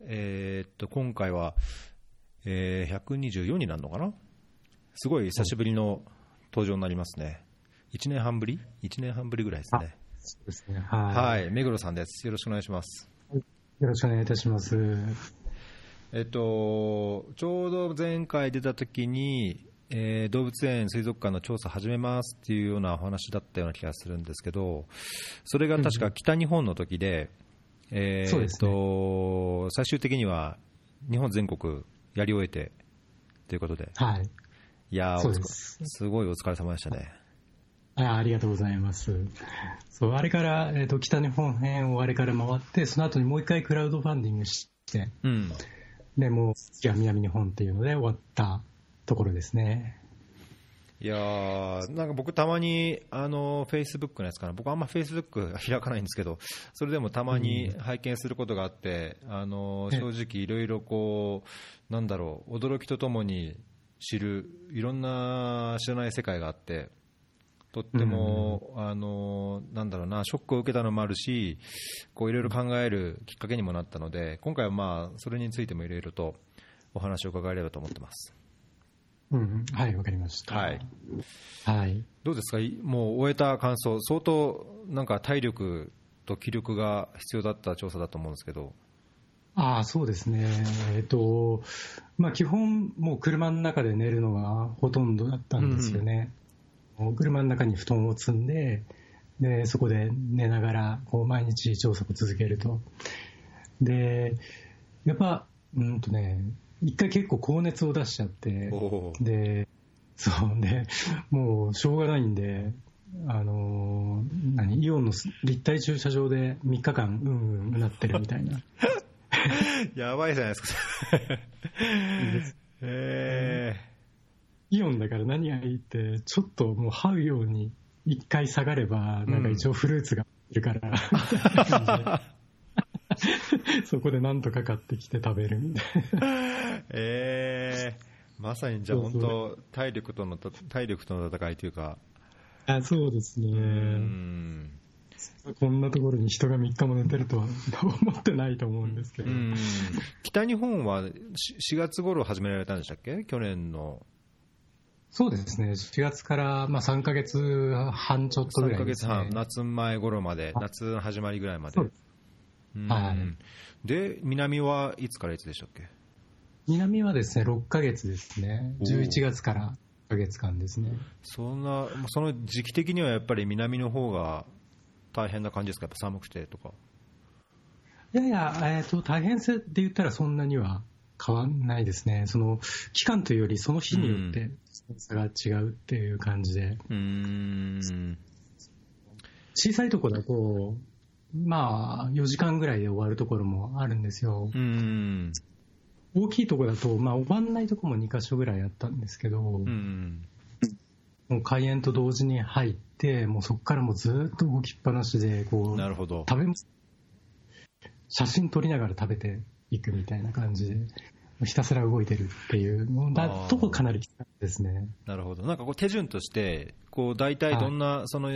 えーっと、今回は、えー124になるのかな？すごい久しぶりの登場になりますね。1年半ぶり ?1 年半ぶりぐらいですね。そうですね。はい。はい、目黒さんです。よろしくお願いします。よろしくお願いいたします。えっと、ちょうど前回出た時に、えー動物園、水族館の調査始めますっていうようなお話だったような気がするんですけど、それが確か北日本の時で、えーそうですねっと最終的には日本全国やり終えてということで、はい。いやそうですすごいお疲れ様でしたね。あありがとうございます。そう、あれから、えっ、と、北日本編をあれから回って、その後にもう一回クラウドファンディングして、うんで、もう、次は南日本っていうので終わったところですね。いやーなんか僕、たまにあのフェイスブックのやつかな、僕、あんまフェイスブック開かないんですけど、それでもたまに拝見することがあって、あのええ。正直、いろいろこう、なんだろう、驚きとともに知る、いろんな知らない世界があって、とっても、あのなんだろうな、ショックを受けたのもあるし、こういろいろ考えるきっかけにもなったので、今回はまあそれについてもいろいろとお話を伺えればと思ってます。うんうん、はい、わかりました。はい。はい。どうですか、いもう終えた感想、相当なんか体力と気力が必要だった調査だと思うんですけど、ああ、そうですね。えっ、と、まあ、基本、もう車の中で寝るのがほとんどだったんですよね。もう車の中に布団を積んで、で、そこで寝ながら、こう、毎日調査を続けると。で、やっぱ、うんとね、一回結構高熱を出しちゃって、おで、そうで、もうしょうがないんで、あのー何、イオンの立体駐車場で3日間、うんうんうなってるみたいな。やばいじゃないですか、えイオンだから何がいいって、ちょっともう這うように一回下がれば、なんか一応フルーツがいるから、そこでなんとか買ってきて食べるみたいな。ー、えー、まさにじゃあ、本当、体力との体力との戦いというか、あそうですね、うん、こんなところに人が3日も寝てるとは思ってないと思うんですけど、うん。北日本はし4月頃始められたんでしたっけ、去年の。そうですね、4月から、まあ、3ヶ月半ちょっとぐ3ヶ月らいですね。半、夏前頃まで、夏の始まりぐらいまで。そうで。うんはいで、南はいつからいつでしたっけ？南はですね、6ヶ月ですね、おー11月から1ヶ月間ですね。そんな、その時期的にはやっぱり南の方が大変な感じですか、やっぱ寒くてとか。いやいや、えーと、大変さで言ったらそんなには変わんないですね。その、期間というよりその日によって差が違うっていう感じで、うーん。小さいところだと、まあ、4時間ぐらいで終わるところもあるんですよ。うん。大きいところだと、まあ、終わんないところも2箇所ぐらいあったんですけど、うん。もう開園と同時に入って、もうそこからもうずっと動きっぱなしで、こう、なるほど。食べ。写真撮りながら食べていくみたいな感じで、ひたすら動いてるっていうのだとかなりですね。なるほど。なんかこう手順として、こう大体どんな、その、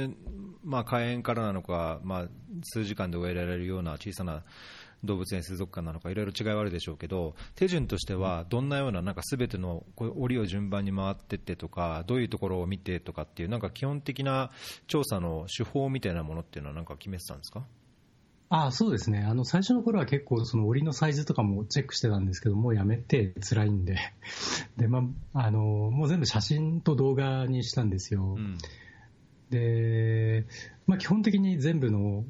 まあ開園からなのか、まあ数時間で終えられるような小さな動物園水族館なのか、いろいろ違いはあるでしょうけど、手順としてはどんなような、なんかすべてのこう檻を順番に回ってってとか、どういうところを見てとかっていう、なんか基本的な調査の手法みたいなものっていうのはなんか決めてたんですか？ああ、そうですね。あの、最初の頃は結構その檻のサイズとかもチェックしてたんですけど、もうやめて辛いんで。で、まあ、あの、もう全部写真と動画にしたんですよ。うん。で、まあ、基本的に全部の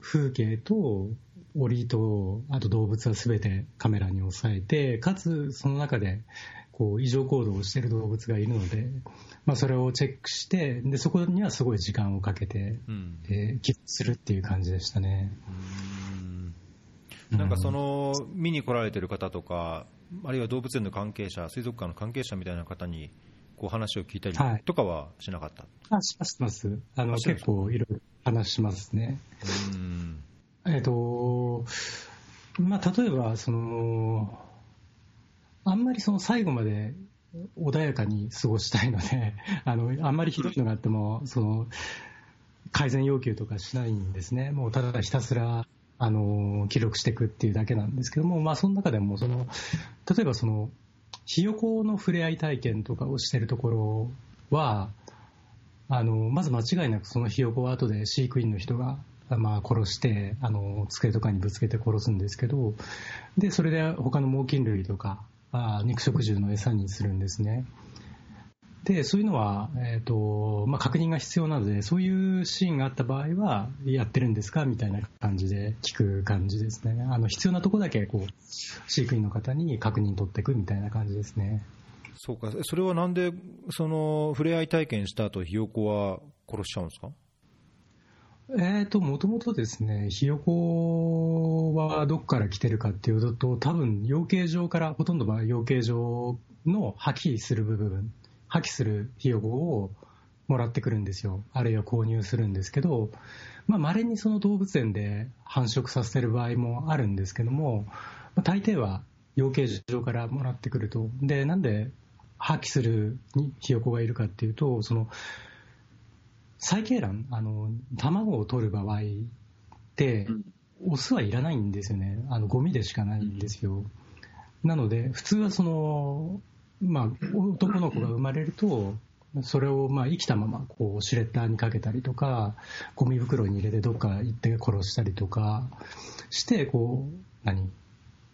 風景と檻と、あと動物は全てカメラに収めて、かつその中でこう異常行動をしている動物がいるので、まあ、それをチェックしてで、そこにはすごい時間をかけて、うん。えー記録するっていう感じでしたね。うんなんかその見に来られてる方とか、あるいは動物園の関係者、水族館の関係者みたいな方にこう話を聞いたはいりとかはしなかった、あ、します、します。あの、結構いろいろ話しますね。うんえっ、と、まあ、例えば、その、あんまりその最後まで穏やかに過ごしたいので、あの、あんまりひどいのがあっても、その、改善要求とかしないんですね。もうただひたすら、あの記録していくっていうだけなんですけども、まあ、その中でもその、例えばその、ひよこの触れ合い体験とかをしてるところは、あのまず間違いなくそのひよこは後で飼育員の人が、まあ、殺してあの机とかにぶつけて殺すんですけどでそれで他の猛禽類とかあ肉食獣の餌にするんですね。でそういうのは、えーとまあ、確認が必要なのでそういうシーンがあった場合はやってるんですかみたいな感じで聞く感じですね。あの必要なとこだけこう飼育員の方に確認取っていくみたいな感じですね。そうか。それはなんでその触れ合い体験した後ひよこは殺しちゃうんですか？えーと、もともとですね、ひよこはどこから来てるかっていうと、多分養鶏場から、ほとんどは養鶏場の破棄する部分破棄するひよこをもらってくるんですよ、あるいは購入するんですけど、まあ、稀にその動物園で繁殖させてる場合もあるんですけども、まあ、大抵は養鶏場からもらってくると、でなんで破棄するひよこがいるかっていうと、その細鶏卵あの、卵を取る場合って、オスはいらないんですよね、あのゴミでしかないんですよ。なので、普通はそのまあ、男の子が生まれると、それをまあ生きたままこうシュレッダーにかけたりとか、ゴミ袋に入れてどっか行って殺したりとかして、こう、何？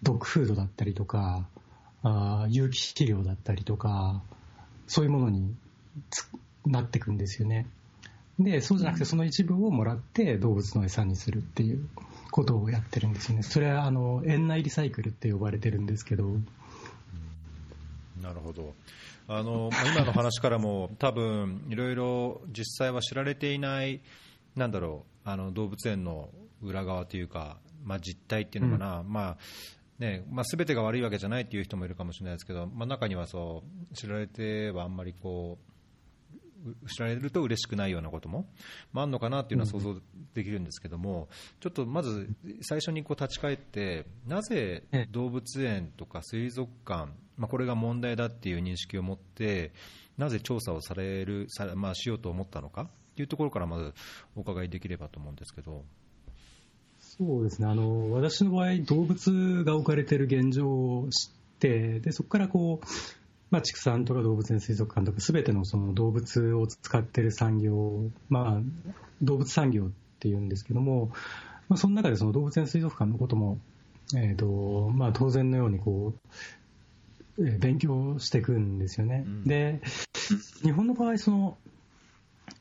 ドッグフードだったりとか、あ有機肥料だったりとか、そういうものになっていくんですよね。で、そうじゃなくてその一部をもらって動物の餌にするっていうことをやってるんですよね。それはあの園内リサイクルって呼ばれてるんですけど、なるほど。あの今の話からも 多分いろいろ実際は知られていないなんだろうあの動物園の裏側というか、まあ、実態っていうのかな、うん、まあねまあ、全てが悪いわけじゃないっていう人もいるかもしれないですけど、まあ、中にはそう知られてはあんまりこう知られると嬉しくないようなことも、まあ、あるのかなっていうのは想像できるんですけども、ちょっとまず最初にこう立ち返って、なぜ動物園とか水族館、まあ、これが問題だっていう認識を持って、なぜ調査をされる、さまあ、しようと思ったのかっていうところからまずお伺いできればと思うんですけど。そうですねあの私の場合、動物が置かれている現状を知って、でそこからこうまあ、畜産とか動物園水族館とかすべてのその動物を使っている産業、まあ、動物産業っていうんですけども、まあ、その中でその動物園水族館のことも、えーとまあ、当然のようにこう、えー、勉強していくんですよね。うん、で日本の場合その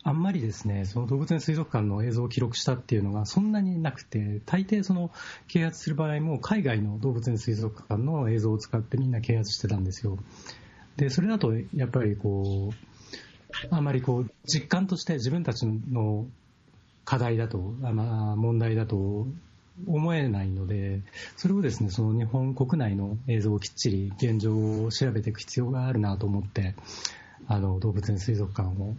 あんまりですね、その動物園水族館の映像を記録したっていうのがそんなになくて、大抵その啓発する場合も海外の動物園水族館の映像を使ってみんな啓発してたんですよ。で、それだと、やっぱりこう、あまりこう、実感として自分たちの課題だと、あまあ、問題だと思えないので、それをですね、その日本国内の映像をきっちり現状を調べていく必要があるなと思って、あの、動物園水族館を、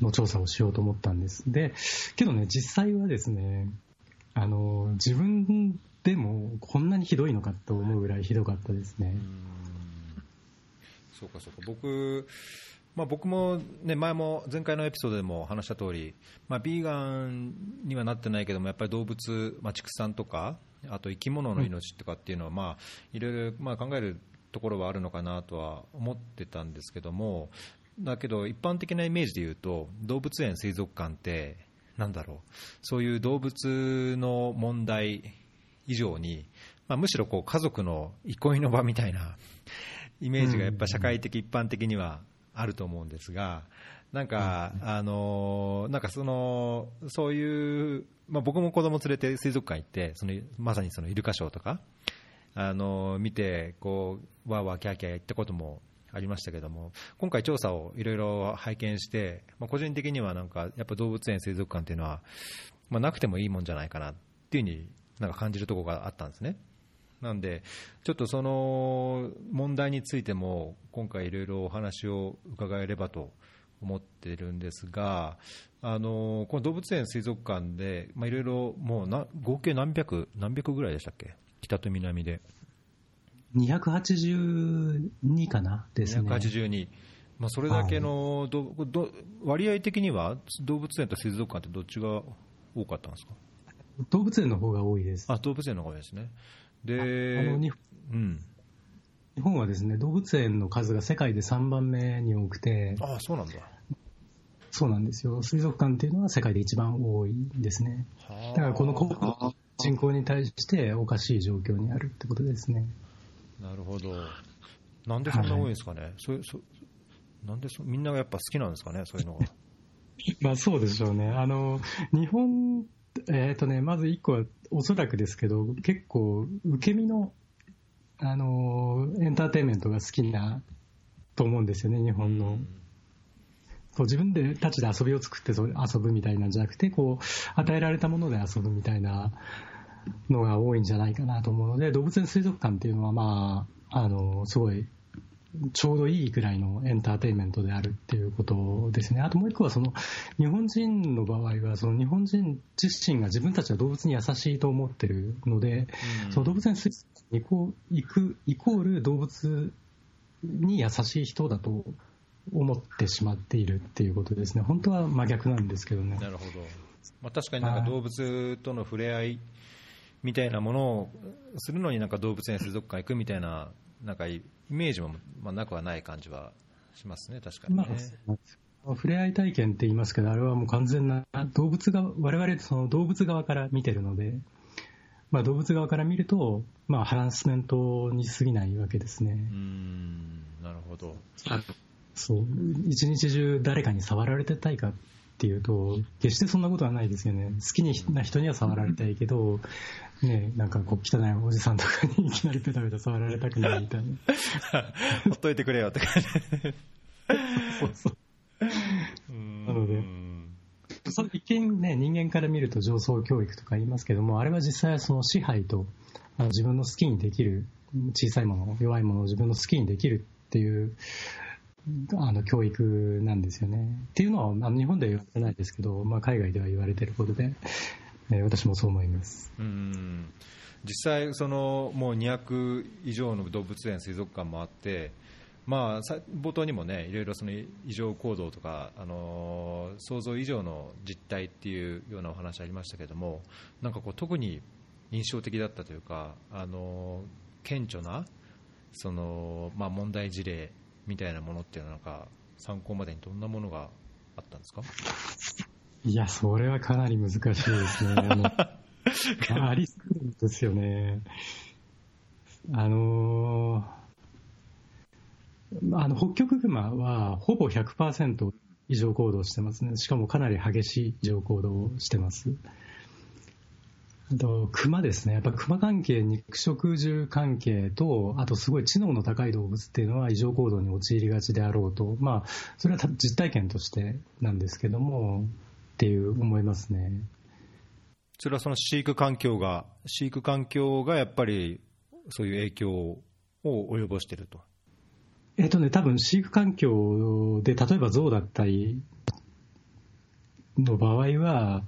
の調査をしようと思ったんです。で、けどね、実際はですね、あの、自分でもこんなにひどいのかと思うぐらいひどかったですね。そうかそうか。僕まあ、僕も、ね、前も前回のエピソードでも話した通り、まあ、ビーガンにはなってないけどもやっぱり動物、まあ、畜産とかあと生き物の命とかっていうのは、まあ、いろいろまあ考えるところはあるのかなとは思ってたんですけどもだけど一般的なイメージで言うと動物園、水族館ってなんだろう。そういう動物の問題以上に、まあ、むしろこう家族の憩いの場みたいなイメージがやっぱ社会的、一般的にはあると思うんですが、なんか、あのなんかその、そういう、まあ、僕も子供連れて水族館行って、そのまさにそのイルカショーとか、あの見て、こう、わーわーキャーキャー言ったこともありましたけども、今回調査をいろいろ拝見して、まあ、個人的にはなんか、やっぱ動物園、水族館っていうのは、まあ、なくてもいいもんじゃないかなっていうふうになんか感じるところがあったんですね。なんで、ちょっとその問題についても、今回いろいろお話を伺えればと思っているんですが、あのこの動物園、水族館で、いろいろもうな合計何百、何百ぐらいでしたっけ、北と南で。282かな？ですね。282。まあ、それだけのど、ど割合的には動物園と水族館ってどっちが多かったんですか？動物園の方が多いです。あ動物園の方が多いですね。で、あの日うん、日本はですね動物園の数が世界で3番目に多くて、あそうなんだ。そうなんですよ、水族館っていうのは世界で一番多いんですね。はあだからこの国の人口に対しておかしい状況にあるってことですね。なるほど。なんでそんな多いんですかね。そうそなんでそみんながやっぱ好きなんですかね、そういうのが。まあそうでしょうね。あの、日本、えっ、とね、まず一個はおそらくですけど、結構受け身の、あの、エンターテインメントが好きなと思うんですよね、日本の。こう自分でたちで遊びを作ってそれ遊ぶみたいなんじゃなくて、こう、与えられたもので遊ぶみたいなのが多いんじゃないかなと思うので、動物園水族館っていうのはまあ、あの、すごい、ちょうどいいくらいのエンターテインメントであるっていうことですね。あともう一個はその日本人の場合はその日本人自身が自分たちは動物に優しいと思ってるので、うんその動物園に行くイコール動物に優しい人だと思ってしまっているっていうことですね。本当は真逆なんですけどね。なるほど、まあ、確かになんか動物との触れ合いみたいなものをするのになんか動物園、水族館行くみたいななんかイメージもまあなくはない感じはしますね、確かにね。まあ、触れ合い体験って言いますけど、あれはもう完全な動物が、我々その動物側から見てるので、まあ、動物側から見ると、まあ、ハラスメントに過ぎないわけですね。うーんなるほど、そう、一日中誰かに触られてたいかっていうと、決してそんなことはないですよね。好きな人には触られたいけど、ね、なんかこう汚いおじさんとかに いきなりペタペタ触られたくないみたいな。ほっといてくれよって感じ。そうそうなのでそれ一見ね、人間から見ると上層教育とか言いますけども、あれは実際はその支配と、あの自分の好きにできる、小さいもの、弱いものを自分の好きにできるっていう、あの教育なんですよね。っていうのは、あの日本では言われてないですけど、まあ、海外では言われてることで、え私もそう思います。うん実際、そのもう200以上の動物園、水族館もあって、まあ、冒頭にもね、いろいろその異常行動とか、あのー想像以上の実態っていうようなお話ありましたけども、なんかこう特に印象的だったというか、あのー顕著なその、まあ、問題事例みたいなものっていうのは、なんか参考までにどんなものがあったんですか？いや、それはかなり難しいですね。ありすぎるんですよね。あのーあの北極熊はほぼ100%異常行動してますね。しかもかなり激しい異常行動をしてます。あと、熊ですね。やっぱ熊関係、肉食獣関係と、あとすごい知能の高い動物っていうのは異常行動に陥りがちであろうと。まあ、それは実体験としてなんですけども、っていう思いますね。それはその飼育環境が、飼育環境がやっぱりそういう影響を及ぼしていると。えっとね、多分飼育環境で、例えば象だったりの場合は、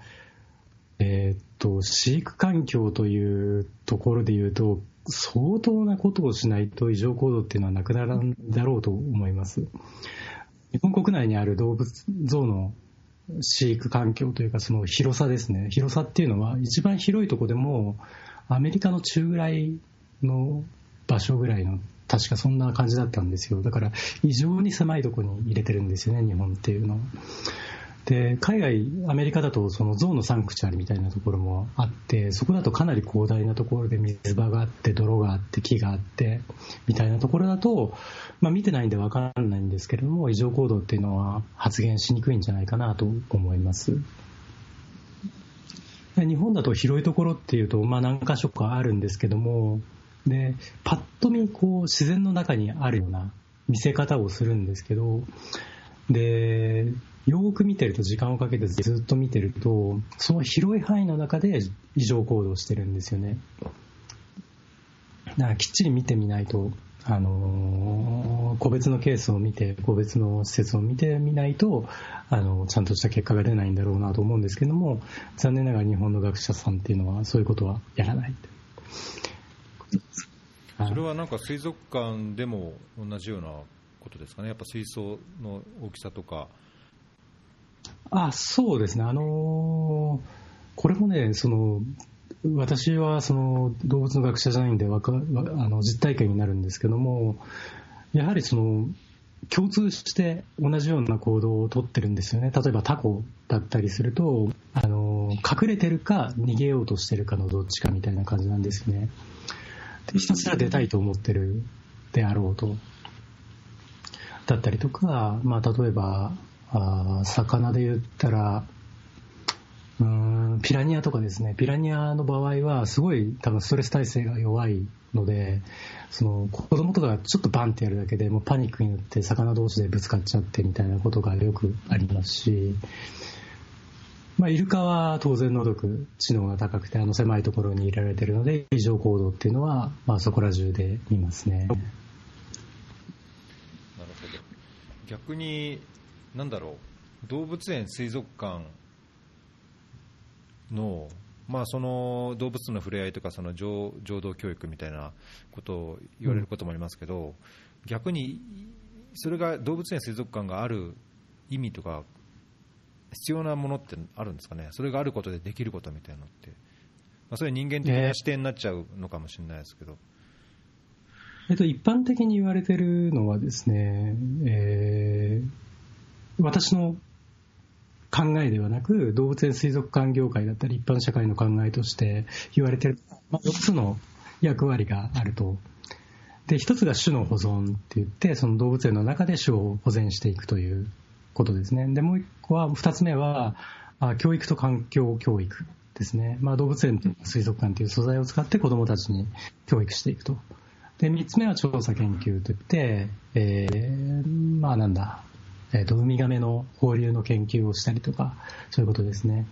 えっと、飼育環境というところで言うと、相当なことをしないと異常行動っていうのはなくならんだろうと思います。日本国内にある動物、象の飼育環境というか、その広さですね。広さっていうのは、一番広いとこでも、アメリカの中ぐらいの場所ぐらいの、確かそんな感じだったんですよ。だから、異常に狭いとこに入れてるんですよね、日本っていうのは。で、海外、アメリカだと、その象のサンクチュアリみたいなところもあって、そこだとかなり広大なところで水場があって、泥があって、木があって、みたいなところだと、まあ見てないんでわからないんですけれども、異常行動っていうのは発現しにくいんじゃないかなと思います。日本だと広いところっていうと、まあ何箇所かあるんですけども、で、パッと見、こう、自然の中にあるような見せ方をするんですけど、で、よく見てると、時間をかけてずっと見てると、その広い範囲の中で異常行動してるんですよね。だからきっちり見てみないと、あのー個別のケースを見て、個別の施設を見てみないと、あのちゃんとした結果が出ないんだろうなと思うんですけども、残念ながら日本の学者さんっていうのは、そういうことはやらない。それはなんか水族館でも同じようなことですかね、やっぱ水槽の大きさとか。あそうですね、あのーこれもね、その私はその動物の学者じゃないんでわかあの実体験になるんですけども、やはりその共通して同じような行動をとってるんですよね。例えばタコだったりすると、あの隠れてるか逃げようとしてるかのどっちかみたいな感じなんですね。でひたすら出たいと思ってるであろうと。だったりとか、まあ、例えばあ魚で言ったらうんピラニアとかですね、ピラニアの場合は、すごい多分ストレス耐性が弱いので、その子供とかがちょっとバンってやるだけでもうパニックになって魚同士でぶつかっちゃってみたいなことがよくありますし、まあ、イルカは当然のく知能が高くて、あの狭いところにいられてるので、異常行動っていうのは、まあ、そこら中で見ますね。なるほど。逆に、なんだろう、動物園、水族館、の,、まあ、その動物との触れ合いとかその情情動教育みたいなことを言われることもありますけど、うん、逆にそれが動物園、水族館がある意味とか必要なものってあるんですかね、それがあることでできることみたいなのって、まあ、それ人間的な視点になっちゃうのかもしれないですけど。えっと、一般的に言われてるのはですね、えー、私の考えではなく、動物園水族館業界だったり、一般社会の考えとして言われてる、まあ、4つの役割があると。で、1つが種の保存って言って、その動物園の中で種を保全していくということですね。で、もう1個は、2つ目は、教育と環境教育ですね。まあ、動物園と水族館という素材を使って子どもたちに教育していくと。で、3つ目は調査研究といって、えー、まあなんだ、えーと、ウミガメの放流の研究をしたりとか、そういうことですね。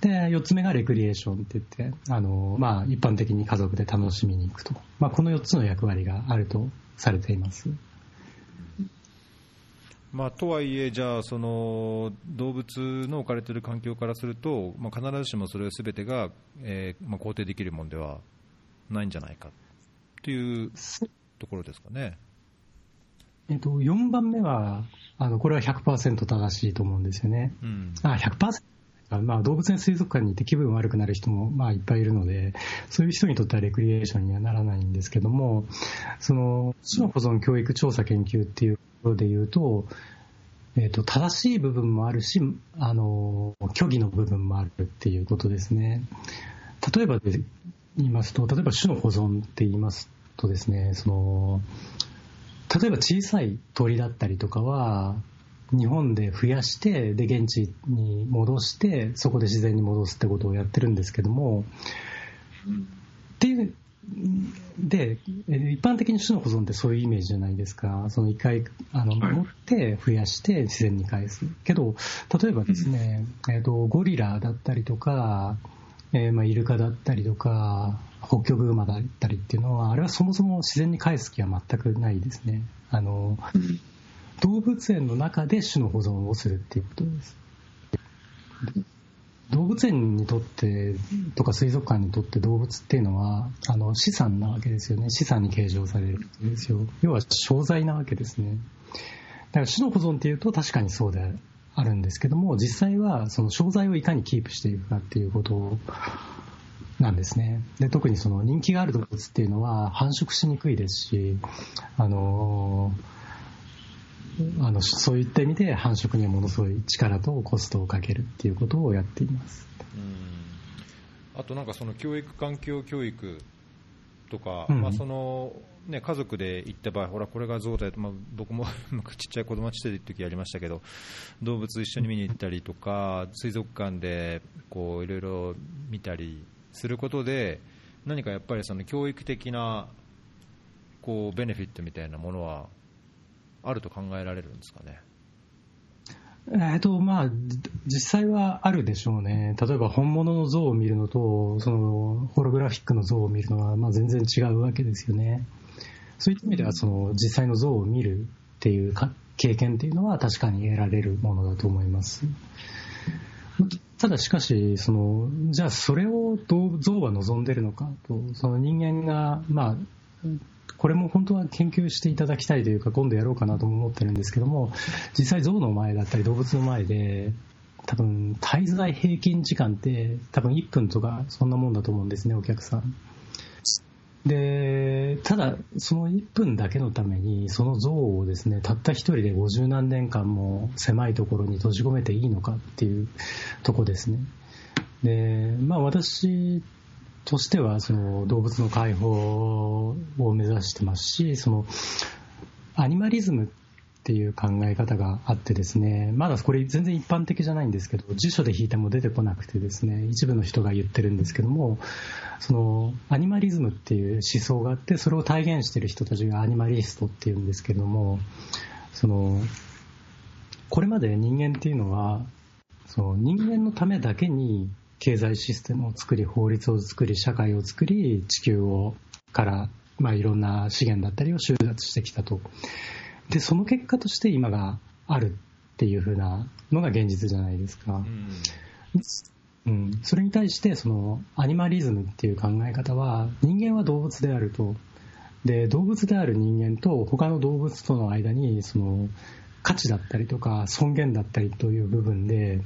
で、4つ目がレクリエーションって言って、あの、まあ、一般的に家族で楽しみに行くと。まあ、この4つの役割があるとされています。まあ、とはいえ、じゃあその動物の置かれている環境からすると、まあ、必ずしもそれすべてが、えーまあ、肯定できるものではないんじゃないかというところですかね。えっと、4番目は、あのこれは100%正しいと思うんですよね。うん、あ100%まあ、動物園水族館に行って気分悪くなる人もまあいっぱいいるので、そういう人にとってはレクリエーションにはならないんですけども、その種の保存教育調査研究っていうところで言うと、えー、と正しい部分もあるし、あの虚偽の部分もあるっていうことですね。例えばで言いますと、例えば種の保存って言いますとですね、その例えば小さい鳥だったりとかは、日本で増やして、で、現地に戻して、そこで自然に戻すってことをやってるんですけども、っていう、で、一般的に種の保存ってそういうイメージじゃないですか。その一回、あの、持って増やして自然に返す。けど、例えばですね、えっ、と、ゴリラだったりとか、えー、まあ、イルカだったりとか、北極熊だったりっていうのは、あれはそもそも自然に返す気は全くないですね。あの、動物園の中で種の保存をするっていうことです。動物園にとってとか水族館にとって動物っていうのはあの資産なわけですよね資産に計上されるんですよ要は商材なわけですねだから種の保存っていうと確かにそうであるんですけども実際はその商材をいかにキープしていくかっていうことなんですね。で特にその人気がある動物っていうのは繁殖しにくいですし、あのあのそういった意味で繁殖にはものすごい力とコストをかけるっていうことをやっています。あとなんかその教育環境教育とか、うん、まあそのね、家族で行った場合、ほら、これが象だよ、まあ、僕も ちっちゃい子供ちっちゃい時やりましたけど、動物一緒に見に行ったりとか、水族館でこういろいろ見たりすることで、何かやっぱりその教育的なこうベネフィットみたいなものはあると考えられるんですかね？えっとまあ、実際はあるでしょうね、例えば本物の像を見るのと、そのホログラフィックの像を見るのはまあ全然違うわけですよね。そういった意味ではその実際の像を見るっていう経験っていうのは確かに得られるものだと思います。ただしかし、そのじゃあそれをどう像は望んでるのかと、その人間が、まあ、これも本当は研究していただきたいというか、今度やろうかなと思ってるんですけども、実際、象の前だったり動物の前で、多分滞在平均時間って多分1分とかそんなもんだと思うんですね、お客さん。で、ただ、その1分だけのために、その像をですね、たった一人で50何年間も狭いところに閉じ込めていいのかっていうとこですね。で、まあ私としては、その動物の解放を目指してますし、その、アニマリズムっていう考え方があってですね、まだこれ全然一般的じゃないんですけど、辞書で引いても出てこなくてですね、一部の人が言ってるんですけども、そのアニマリズムっていう思想があって、それを体現してる人たちがアニマリストっていうんですけども、その、これまで人間っていうのは、その人間のためだけに経済システムを作り、法律を作り、社会を作り、地球をから、まあ、いろんな資源だったりを収奪してきたと。で、その結果として今があるっていう風なのが現実じゃないですか。うん、うん、それに対して、その、アニマリズムっていう考え方は、人間は動物であると。で、動物である人間と他の動物との間に、その、価値だったりとか、尊厳だったりという部分で、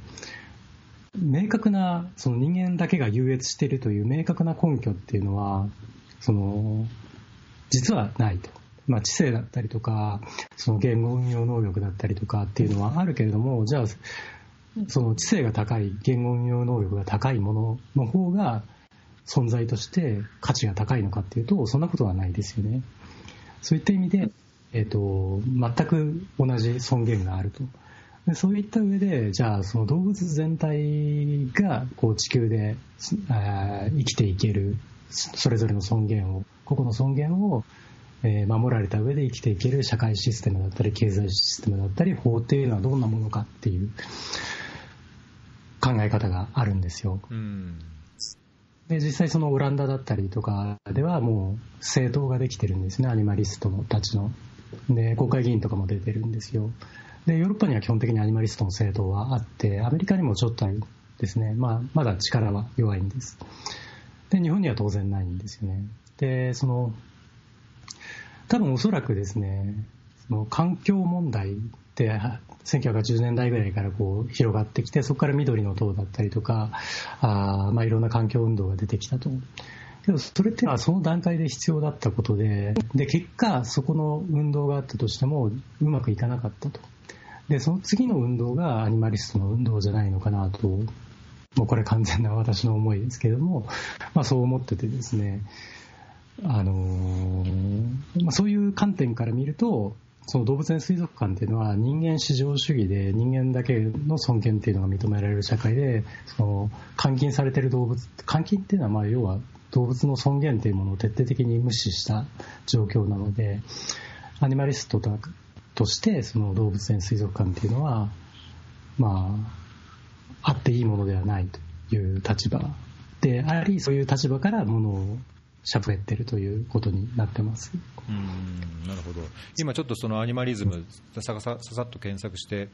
明確な、その人間だけが優越しているという明確な根拠っていうのは、その、実はないと。まあ、知性だったりとか、その言語運用能力だったりとかっていうのはあるけれども、じゃあ、その知性が高い、言語運用能力が高いものの方が存在として価値が高いのかっていうと、そんなことはないですよね。そういった意味で、えっ、ー、と、全く同じ尊厳があると。でそういった上で、じゃあその動物全体がこう地球で生きていける、それぞれの尊厳を、個々の尊厳をえ守られた上で生きていける社会システムだったり経済システムだったり法っていうのはどんなものかっていう考え方があるんですよ。うん。で実際そのオランダだったりとかではもう政党ができてるんですね。アニマリストたちの。で国会議員とかも出てるんですよ。でヨーロッパには基本的にアニマリストの政党はあってアメリカにもちょっとあるですね、まあ、まだ力は弱いんです。で日本には当然ないんですよね。でその多分おそらくですね、その環境問題って1980年代ぐらいからこう広がってきて、そこから緑の党だったりとか、あまあいろんな環境運動が出てきたと。けど、それってのはその段階で必要だったことで、で、結果、そこの運動があったとしても、うまくいかなかったと。で、その次の運動がアニマリストの運動じゃないのかなと、もうこれ完全な私の思いですけれども、まあそう思っててですね、あの、まあ、そういう観点から見ると、その動物園水族館っていうのは人間至上主義で人間だけの尊厳っていうのが認められる社会で、その監禁されてる動物、監禁っていうのはまあ要は動物の尊厳っていうものを徹底的に無視した状況なので、アニマリストとしてその動物園水族館っていうのは、まあ、あっていいものではないという立場であり、そういう立場からものを喋ってるということになってます。うんなるほど、今ちょっとそのアニマリズム、さささっと検索して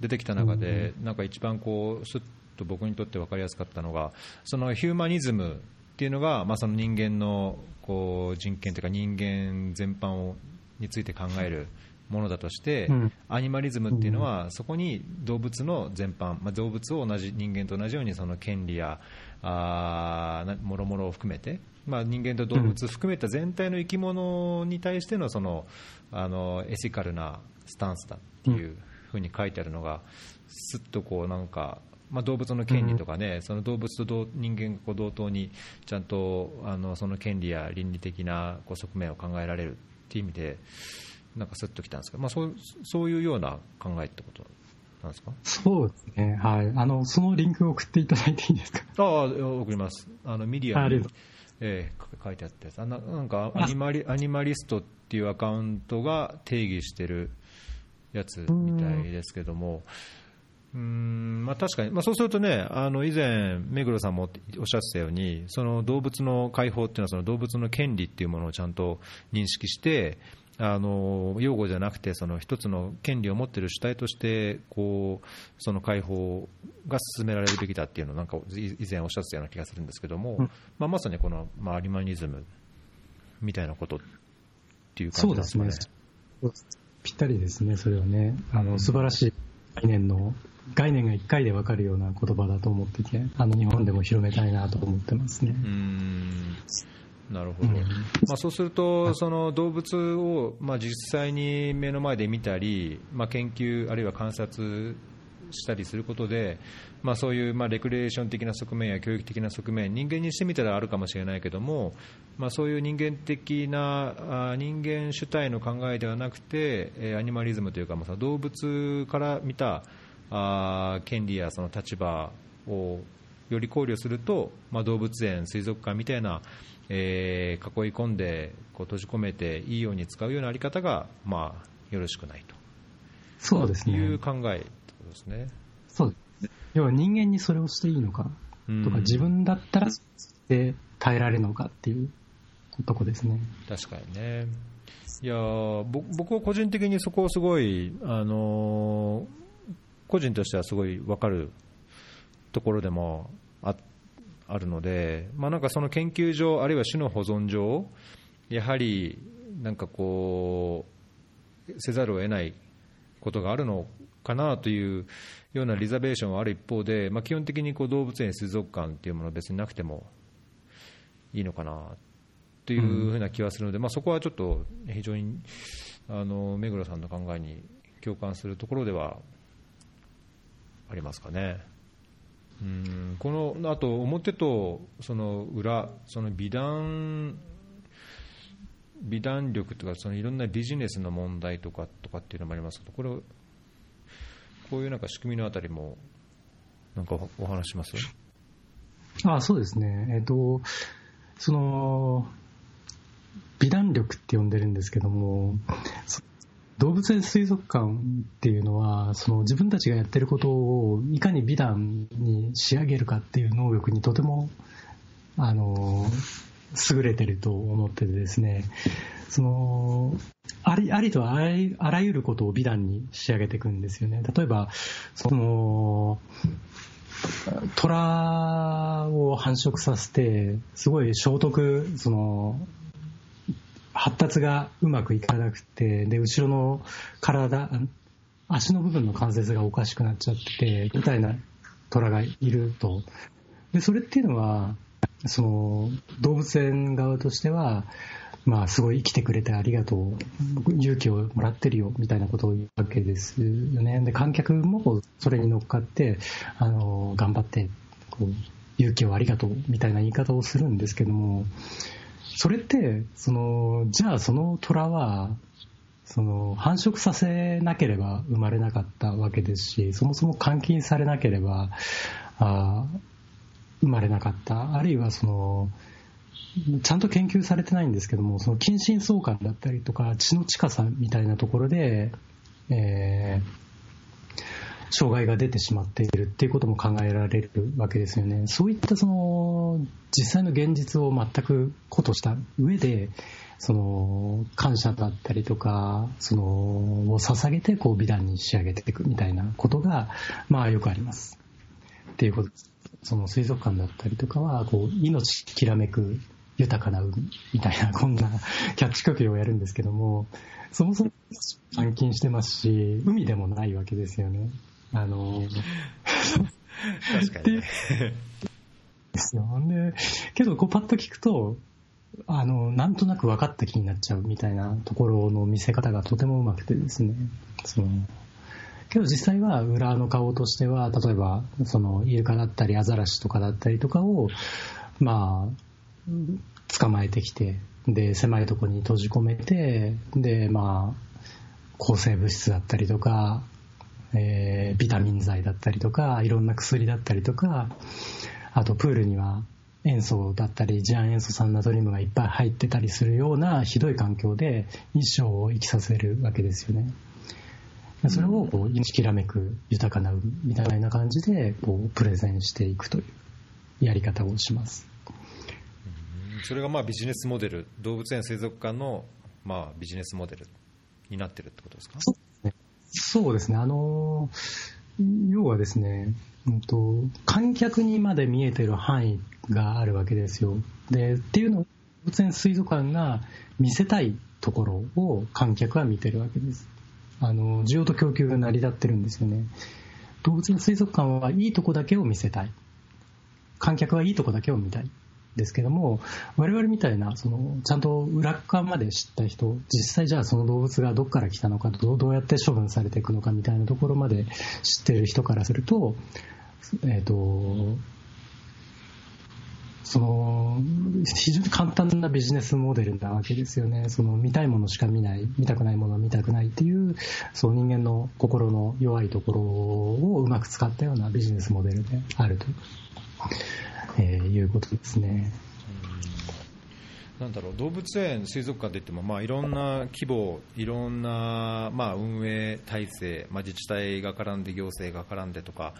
出てきた中で、うん、なんか一番こう、すっと僕にとって分かりやすかったのが、そのヒューマニズムっていうのが、まあ、その人間のこう人権というか、人間全般をについて考える。ものだとして、うん、アニマリズムっていうのは、そこに動物の全般、まあ、動物を同じ人間と同じようにその権利やあもろもろを含めて、まあ、人間と動物含めた全体の生き物に対してのそのあのエシカルなスタンスだっていうふうに書いてあるのが、すっとこうなんか、まあ、動物の権利とかね、その動物と人間が同等にちゃんとあのその権利や倫理的なこう側面を考えられるっていう意味で、なんかすっときたんですけど、まあ、そうそういうような考えってことなんですか？そうですね、はい、あのそのリンクを送っていただいていいですか？ああ、送ります。あのミディアにえー、書いてあったやつ。あななんかアニマリアニマリストっていうアカウントが定義してるやつみたいですけども、うんまあ、確かに、まあ、そうするとね、あの以前、目黒さんもおっしゃってたように、その動物の解放っていうのは、その動物の権利っていうものをちゃんと認識して、あの擁護じゃなくてその一つの権利を持っている主体としてこうその解放が進められるべきだっていうのをなんか以前おっしゃってたような気がするんですけども、うん、まあ、まさにこの、まあ、アリマニズムみたいなことっていう感じですね。そうですねぴったりですね、それはね、あの素晴らしい概念の概念が1回で分かるような言葉だと思ってて、あの日本でも広めたいなと思ってますね。うんなるほど、うん、まあ、そうすると、その動物を、まあ、実際に目の前で見たり、まあ、研究、あるいは観察したりすることで、まあ、そういうまあレクリエーション的な側面や教育的な側面、人間にしてみたらあるかもしれないけども、まあ、そういう人間的なあ人間主体の考えではなくて、アニマリズムというか、まあ、動物から見たあ権利やその立場をより考慮すると、まあ、動物園、水族館みたいな、えー、囲い込んでこう閉じ込めていいように使うようなあり方が、まあ、よろしくないと。そうですね。いう考えってことですね。そう要は人間にそれをしていいのかとか、自分だったらで耐えられるのかっていうとこですね。確かにね。いや僕は個人的にそこをすごい、あのー個人としてはすごい分かるところでもああるので、まあ、なんかその研究上、あるいは種の保存上、やはりなんかこう、せざるを得ないことがあるのかなというようなリザベーションはある一方で、まあ、基本的にこう動物園、水族館っていうものは別になくてもいいのかなというふうな気はするので、うん、まあ、そこはちょっと非常にあの目黒さんの考えに共感するところではありますかね。うんこのあと表とその裏、その美談美談力とかそのいろんなビジネスの問題とかとかっていうのもありますけど、これこういうなんか仕組みのあたりもなんかお話します？あそうですね。えっ、とその美談力って呼んでるんですけども、動物園水族館っていうのはその自分たちがやってることをいかに美談に仕上げるかっていう能力にとてもあの優れてると思っててですね。そのありありとあらゆることを美談に仕上げていくんですよね。例えばその虎を繁殖させてすごい聖徳その発達がうまくいかなくて、で、後ろの体、足の部分の関節がおかしくなっちゃって、みたいな虎がいると。で、それっていうのは、その、動物園側としては、まあ、すごい生きてくれてありがとう、勇気をもらってるよ、みたいなことを言うわけですよね。で、観客もそれに乗っかって、あの、頑張って、こう、勇気をありがとう、みたいな言い方をするんですけども、それって、その、じゃあその虎は、その、繁殖させなければ生まれなかったわけですし、そもそも監禁されなければ、あ生まれなかった。あるいはその、ちゃんと研究されてないんですけども、その近親相関だったりとか、血の近さみたいなところで、えー、障害が出てしまっているっていうことも考えられるわけですよね。そういったその実際の現実を全くことした上で、その感謝だったりとか、そのを捧げてこう美談に仕上げていくみたいなことが、まあよくあります。っていうことです。その水族館だったりとかは、こう命きらめく豊かな海みたいな、こんなキャッチコピーをやるんですけども、そもそも監禁してますし、海でもないわけですよね。あの確かに、ね。ですよ。で、けど、こう、パッと聞くと、あの、なんとなく分かった気になっちゃうみたいなところの見せ方がとてもうまくてですね。そのけど実際は裏の顔としては、例えば、その、イルカだったり、アザラシとかだったりとかを、まあ、捕まえてきて、で、狭いところに閉じ込めて、で、まあ、抗生物質だったりとか、えー、ビタミン剤だったりとか、いろんな薬だったりとか、あとプールには塩素だったり、ジアン塩素酸ナトリウムがいっぱい入ってたりするようなひどい環境で一生を生きさせるわけですよね。それをこうきらめく豊かな海みたいな感じでこうプレゼンしていくというやり方をします。それがまあビジネスモデル、動物園水族館のまあビジネスモデルになってるってことですか？そうですね、あの要はですね、うんと、観客にまで見えてる範囲があるわけですよ。でっていうのを動物園水族館が見せたいところを観客は見てるわけです。あの需要と供給が成り立ってるんですよね。動物園水族館はいいとこだけを見せたい。観客はいいとこだけを見たい。ですけども、我々みたいな、その、ちゃんと裏側まで知った人、実際じゃあその動物がどこから来たのか、どうどうやって処分されていくのかみたいなところまで知ってる人からすると、えっ、ー、と、その、非常に簡単なビジネスモデルなわけですよね。その、見たいものしか見ない、見たくないものは見たくないっていう、そう人間の心の弱いところをうまく使ったようなビジネスモデルであると、えー、いうことですね。なんだろう動物園、水族館といっても、まあ、いろんな規模、いろんな、まあ、運営体制、まあ、自治体が絡んで、行政が絡んでとか、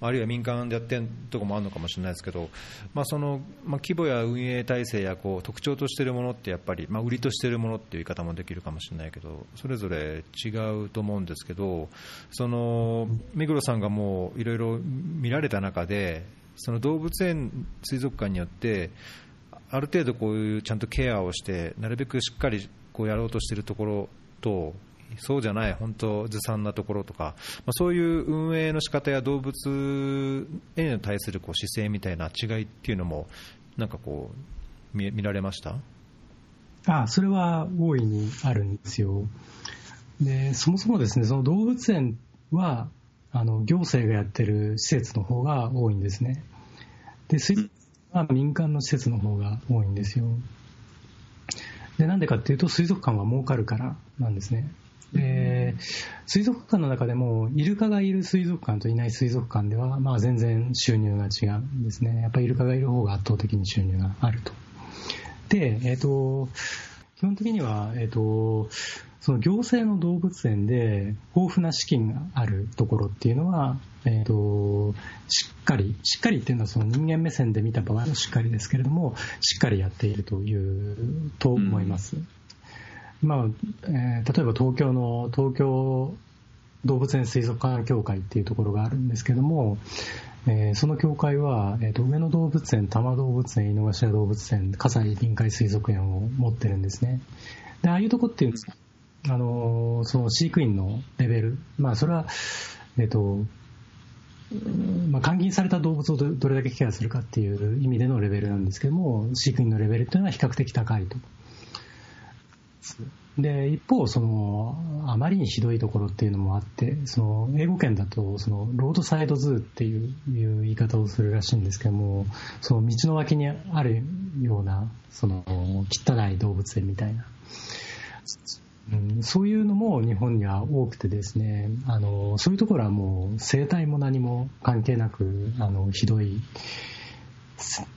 あるいは民間でやってるところもあるのかもしれないですけど、まあそのまあ、規模や運営体制やこう特徴としているものってやっぱり、まあ、売りとしているものっていう言い方もできるかもしれないけどそれぞれ違うと思うんですけどその目黒さんがもういろいろ見られた中でその動物園、水族館によってある程度こういうちゃんとケアをしてなるべくしっかりこうやろうとしているところとそうじゃない、本当、ずさんなところとか、まあ、そういう運営の仕方や動物へ対するこう姿勢みたいな違いっていうのも、なんかこう見、見られました？あそれは大いにあるんですよ。でそもそもですねその動物園はあの行政がやってる施設の方が多いんですね。で水族館は民間の施設の方が多いんですよ。でなんでかっていうと水族館は儲かるからなんですね。で水族館の中でもイルカがいる水族館といない水族館では、まあ、全然収入が違うんですねやっぱりイルカがいる方が圧倒的に収入があるとで、えーと、基本的には、えーと、その行政の動物園で豊富な資金があるところっていうのは、えーと、しっかりしっかりっていうのはその人間目線で見た場合のしっかりですけれどもしっかりやっているというと思います、うんまあえー、例えば東京の東京動物園水族館協会っていうところがあるんですけども、えー、その協会は、えーと、上野動物園、多摩動物園、井の頭動物園、葛西臨海水族園を持ってるんですね。で、ああいうとこっていうのは、あの、その飼育員のレベル、まあ、それは、えっ、と、まあ、監禁された動物をどれだけケアするかっていう意味でのレベルなんですけども、飼育員のレベルっていうのは比較的高いと。で一方その、あまりにひどいところっていうのもあって、その英語圏だとそのロードサイドズーっていういう言い方をするらしいんですけども、その道の脇にあるようなその汚い動物園みたいな、うん、そういうのも日本には多くてですね、あのそういうところはもう生態も何も関係なくあのひどい。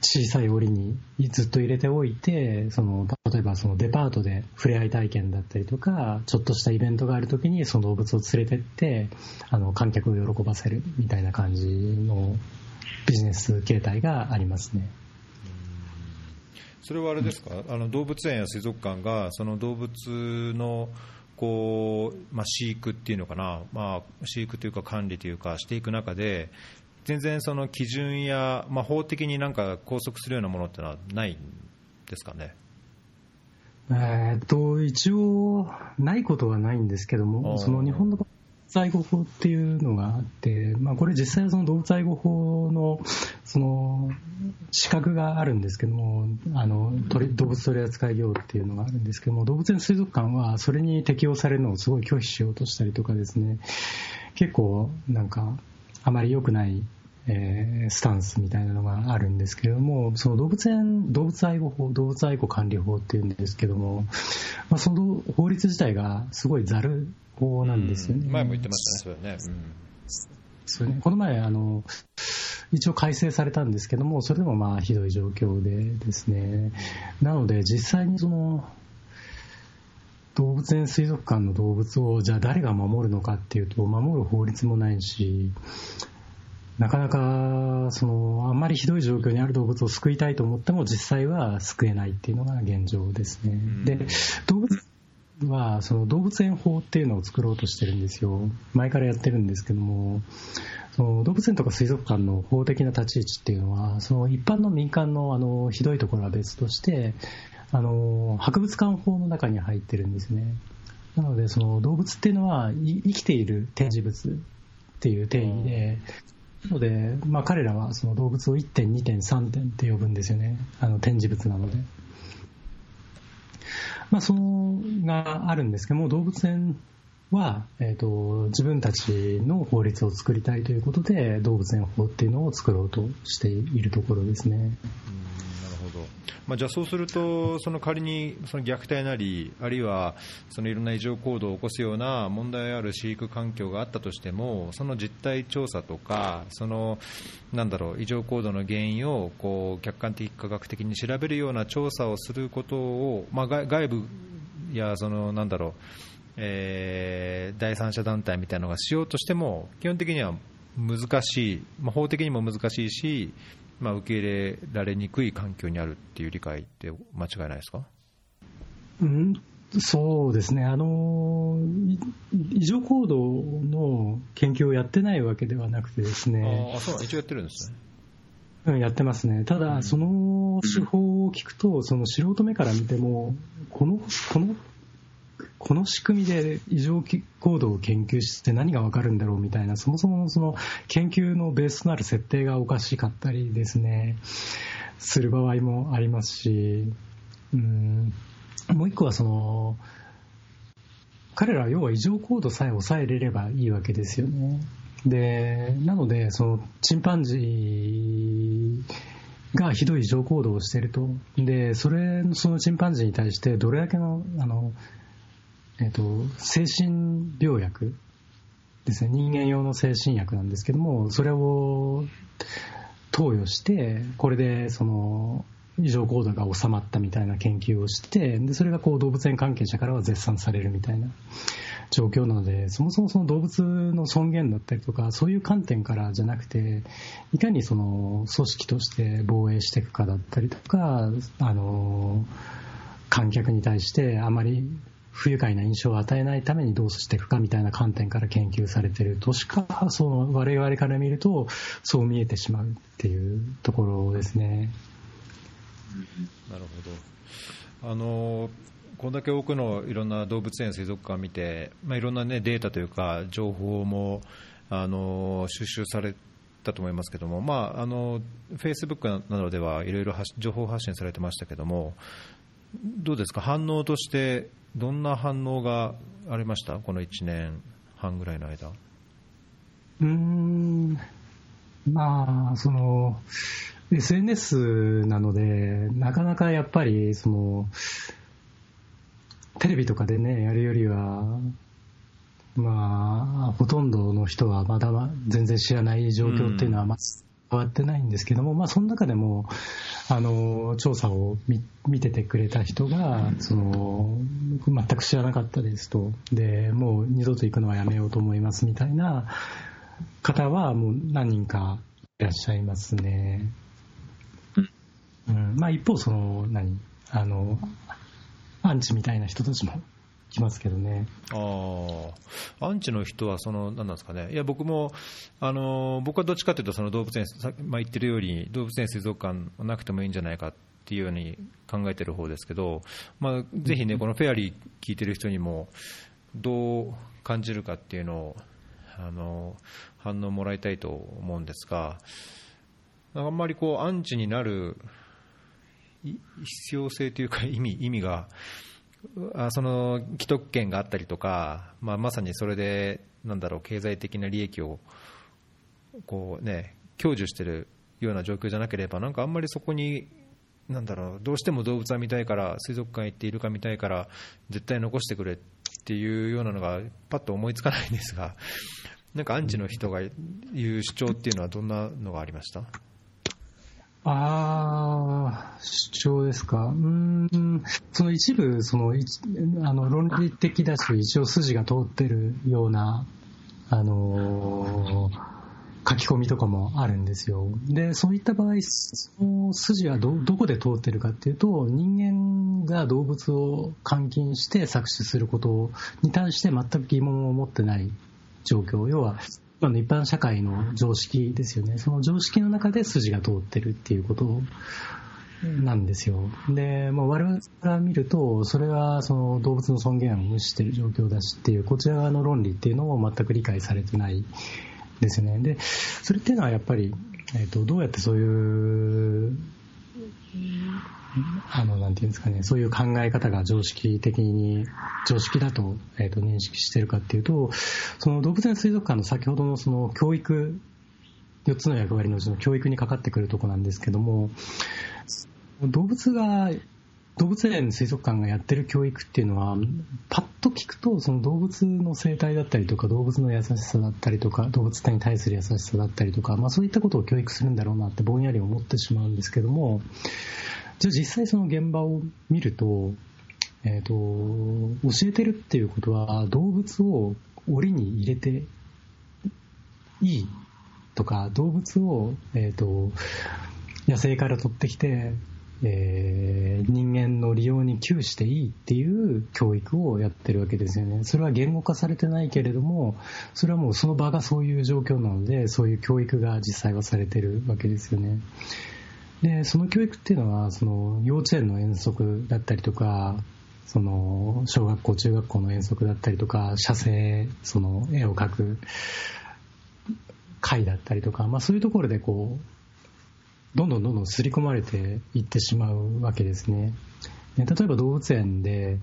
小さい檻にずっと入れておいてその例えばそのデパートで触れ合い体験だったりとかちょっとしたイベントがあるときにその動物を連れてってあの観客を喜ばせるみたいな感じのビジネス形態がありますね。それはあれですか、あの動物園や水族館がその動物のこう、まあ、飼育っていうのかな、まあ、飼育というか管理というかしていく中で全然その基準や、まあ、法的になんか拘束するようなものってのはないんですかね？えっと、一応、ないことはないんですけども、その日本の愛護法っていうのがあって、まあ、これ実際はその動物愛護法のその資格があるんですけども、あの動物取り扱い業っていうのがあるんですけども、動物園水族館はそれに適用されるのをすごい拒否しようとしたりとかですね、結構なんか、あまり良くないえー、スタンスみたいなのがあるんですけれども、その動物園、動物愛護法、動物愛護管理法っていうんですけども、まあ、その法律自体がすごいざる法なんですよね。前も言ってましたね、それね。そうねこの前あの、一応改正されたんですけども、それでもまあひどい状況でですね、なので実際にその、動物園水族館の動物をじゃあ誰が守るのかっていうと守る法律もないしなかなかそのあんまりひどい状況にある動物を救いたいと思っても実際は救えないっていうのが現状ですね。で動物はその動物園法っていうのを作ろうとしてるんですよ。前からやってるんですけども、その動物園とか水族館の法的な立ち位置っていうのは、その一般の民間のあのひどいところは別として、あの博物館法の中に入ってるんですね。なので、その動物っていうのは生きている展示物っていう定義で、なので、まあ、彼らはその動物を1点、2点、3点って呼ぶんですよね、あの展示物なので。まあ、そうがあるんですけども、動物園は、えーと、自分たちの法律を作りたいということで、動物園法っていうのを作ろうとしているところですね。なるほどまあ、じゃあそうすると、その仮にその虐待なり、あるいはそのいろんな異常行動を起こすような問題ある飼育環境があったとしても、その実態調査とか、そのなんだろう異常行動の原因をこう客観的、科学的に調べるような調査をすることを、まあ、外部やそのなんだろう、えー、第三者団体みたいなのがしようとしても、基本的には難しい、まあ、法的にも難しいし、まあ、受け入れられにくい環境にあるっていう理解って間違いないですか、うん、そうですね、あの異常行動の研究をやってないわけではなくてですね、あそう一応やってるんですね。うん、やってますね、ただ、その手法を聞くと、その素人目から見ても、このこのこの仕組みで異常行動を研究して何がわかるんだろうみたいな、そもそもその研究のベースとなる設定がおかしかったりですね、する場合もありますし、うん、もう一個はその、彼らは要は異常行動さえ抑えれればいいわけですよね。で、なので、そのチンパンジーがひどい異常行動をしていると。で、それ、そのチンパンジーに対してどれだけの、あの、えっ、ー、と、精神病薬。ですね、人間用の精神薬なんですけども、それを投与して、これでその異常行動が収まったみたいな研究をして、でそれがこう動物園関係者からは絶賛されるみたいな状況なので、そもそもその動物の尊厳だったりとか、そういう観点からじゃなくて、いかにその組織として防衛していくかだったりとか、あの観客に対してあまり不愉快な印象を与えないためにどうしていくかみたいな観点から研究されているとしかその我々から見るとそう見えてしまうっていうところですね。なるほど。あのこんだけ多くのいろんな動物園、水族館を見て、まあ、いろんな、ね、データというか情報もあの収集されたと思いますけども、まあ、あのフェイスブックなどではいろいろ情報発信されてましたけどもどうですか、反応としてどんな反応がありました？この1年半ぐらいの間。うん、まあ、その、SNS なので、なかなかやっぱり、その、テレビとかでね、やるよりは、まあ、ほとんどの人はまだ全然知らない状況っていうのは、まず変わってないんですけども、まあ、その中でも、あの、調査を見ててくれた人が、その、全く知らなかったですと、で、もう二度と行くのはやめようと思いますみたいな方は、もう何人かいらっしゃいますね。うん、まあ、一方、その、何？あの、アンチみたいな人たちもきますけどね。あアンチの人はその、なんですかね、いや僕もあの僕はどっちかというと、その動物園、まあ、言ってるように、動物園、水族館なくてもいいんじゃないかっていうように考えてる方ですけど、まあ、ぜひね、このフェアリー聞いてる人にも、どう感じるかっていうのをあの反応もらいたいと思うんですが、あんまりこうアンチになる必要性というか意味意味がその既得権があったりとか、まあ、まさにそれでなんだろう経済的な利益をこう、ね、享受しているような状況じゃなければなんかあんまりそこになんだろうどうしても動物は見たいから水族館行っているか見たいから絶対残してくれっていうようなのがパッと思いつかないんですがなんかアンチの人が言う主張っていうのはどんなのがありました？ああ、主張ですか？うん、その一部、その、あの、論理的だし、一応筋が通ってるような、あのー、書き込みとかもあるんですよ。で、そういった場合、その筋はど、どこで通ってるかっていうと、人間が動物を監禁して搾取することに対して全く疑問を持ってない状況。要は、あの一般社会の常識ですよね。その常識の中で筋が通ってるっていうことなんですよ。で、まあ、我々から見ると、それはその動物の尊厳を無視している状況だしっていう、こちら側の論理っていうのを全く理解されてないですね。で、それっていうのはやっぱり、えーと、どうやってそういう、あの、なんていうんですかね、そういう考え方が常識的に、常識だと,、えーと認識してるかっていうと、その動物園水族館の先ほどのその教育、4つの役割のうちの教育にかかってくるとこなんですけども、動物が動物園水族館がやってる教育っていうのは、パッと聞くと、その動物の生態だったりとか、動物の優しさだったりとか、動物に対する優しさだったりとか、まあそういったことを教育するんだろうなってぼんやり思ってしまうんですけども、じゃあ実際その現場を見ると、えっ、と、教えてるっていうことは、動物を檻に入れていいとか、動物を、えっ、と、野生から取ってきて、えー、人間の利用に窮していいっていう教育をやってるわけですよね。それは言語化されてないけれども、それはもうその場がそういう状況なので、そういう教育が実際はされてるわけですよね。で、その教育っていうのは、その幼稚園の遠足だったりとか、その小学校、中学校の遠足だったりとか、写生、その絵を描く会だったりとか、まあそういうところでこう、どんどんどんどん刷り込まれていってしまうわけですね。例えば動物園で、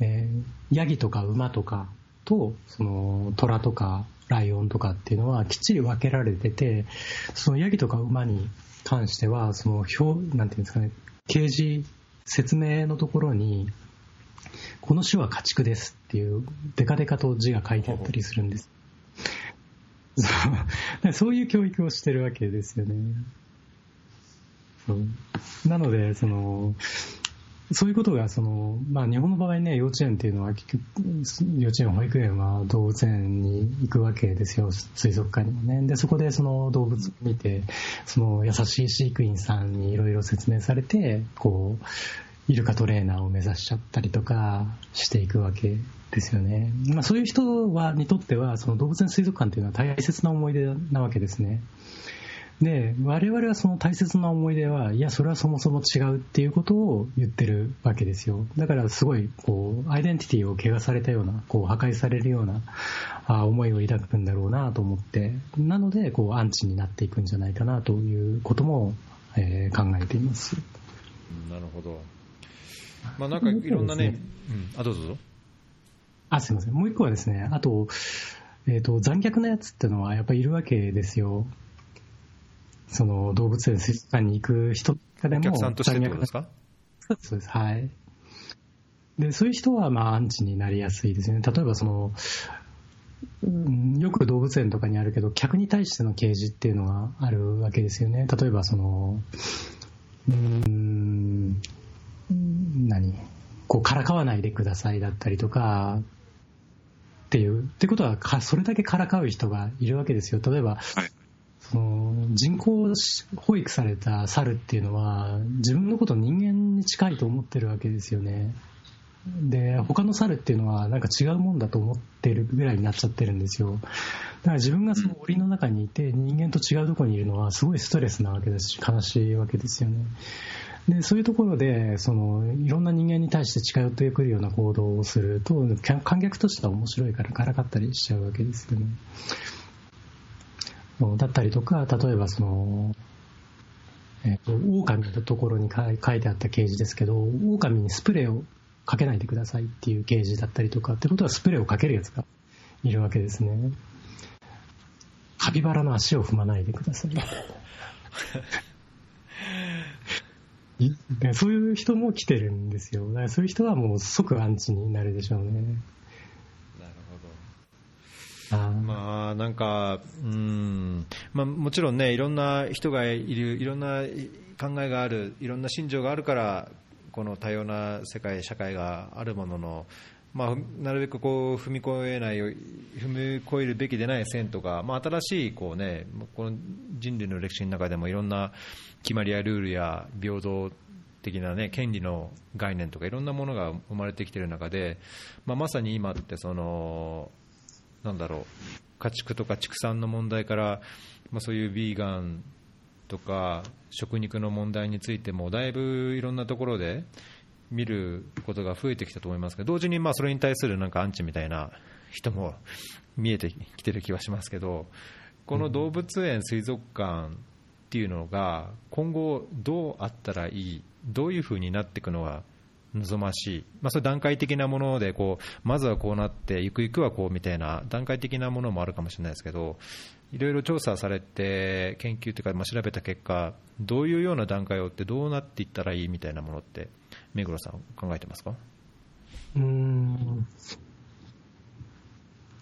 えー、ヤギとか馬とかと、その、虎とかライオンとかっていうのはきっちり分けられてて、そのヤギとか馬に関しては、その表、なんていうんですかね、掲示、説明のところに、この種は家畜ですっていう、デカデカと字が書いてあったりするんです。そう そういう教育をしてるわけですよね。なので、その、そういうことが、その、まあ日本の場合ね、幼稚園っていうのは、幼稚園、保育園は動物園に行くわけですよ、水族館にもね。で、そこでその動物を見て、その優しい飼育員さんにいろいろ説明されて、こう、イルカトレーナーを目指しちゃったりとかしていくわけですよね。まあそういう人は、にとっては、その動物園水族館っていうのは大切な思い出なわけですね。で、我々はその大切な思い出は、いや、それはそもそも違うっていうことを言ってるわけですよ。だからすごい、こう、アイデンティティを汚されたような、こう、破壊されるようなあ思いを抱くんだろうなと思って、なので、こう、アンチになっていくんじゃないかなということも、えー、考えています。なるほど。まあなんかいろんなね、ねうん、あ、どうぞどうぞ。あ、すいません。もう一個はですね、あと、えっ、ー、と、残虐なやつっていうのはやっぱりいるわけですよ。その動物園水族館に行く人でも、お客さんとしてですか？そうです、はい。で、そういう人は、まあ、アンチになりやすいですね。例えば、その、うん、よく動物園とかにあるけど、客に対しての掲示っていうのがあるわけですよね。例えば、その、うん、何？こう、からかわないでくださいだったりとか、っていう、ってことは、それだけからかう人がいるわけですよ。例えば、はいその人工保育された猿っていうのは自分のこと人間に近いと思ってるわけですよね。で、他の猿っていうのはなんか違うもんだと思ってるぐらいになっちゃってるんですよ。だから自分がその檻の中にいて人間と違うとこにいるのはすごいストレスなわけですし悲しいわけですよね。で、そういうところで、その、いろんな人間に対して近寄ってくるような行動をすると、観客としては面白いからからかったりしちゃうわけですよね。だったりとか、例えばその、えっ、ー、と、狼のところに書いてあった掲示ですけど、狼にスプレーをかけないでくださいっていう掲示だったりとか、ってことはスプレーをかけるやつがいるわけですね。カピバラの足を踏まないでください。そういう人も来てるんですよ。そういう人はもう即アンチになるでしょうね。まあ、なんか、うん、まあ、もちろんね、いろんな人がいる、いろんな考えがある、いろんな信条があるから、この多様な世界、社会があるものの、まあ、なるべくこう踏み越えない、踏み越えるべきでない線とか、まあ、新しいこう、ね、この人類の歴史の中でもいろんな決まりやルールや平等的な、ね、権利の概念とかいろんなものが生まれてきている中で、まあ、まさに今ってそのなんだろう家畜とか畜産の問題から、まあ、そういうビーガンとか食肉の問題についてもだいぶいろんなところで見ることが増えてきたと思いますけど同時にまあそれに対するなんかアンチみたいな人も見えてきてる気はしますけどこの動物園、水族館っていうのが、今後、どうあったらいい、どういうふうになっていくのが望ましい、まあ、それ段階的なものでこう、まずはこうなって、ゆくゆくはこうみたいな、段階的なものもあるかもしれないですけど、いろいろ調査されて、研究というか、まあ、調べた結果、どういうような段階をって、どうなっていったらいいみたいなものって、目黒さん、考えてますか？うん。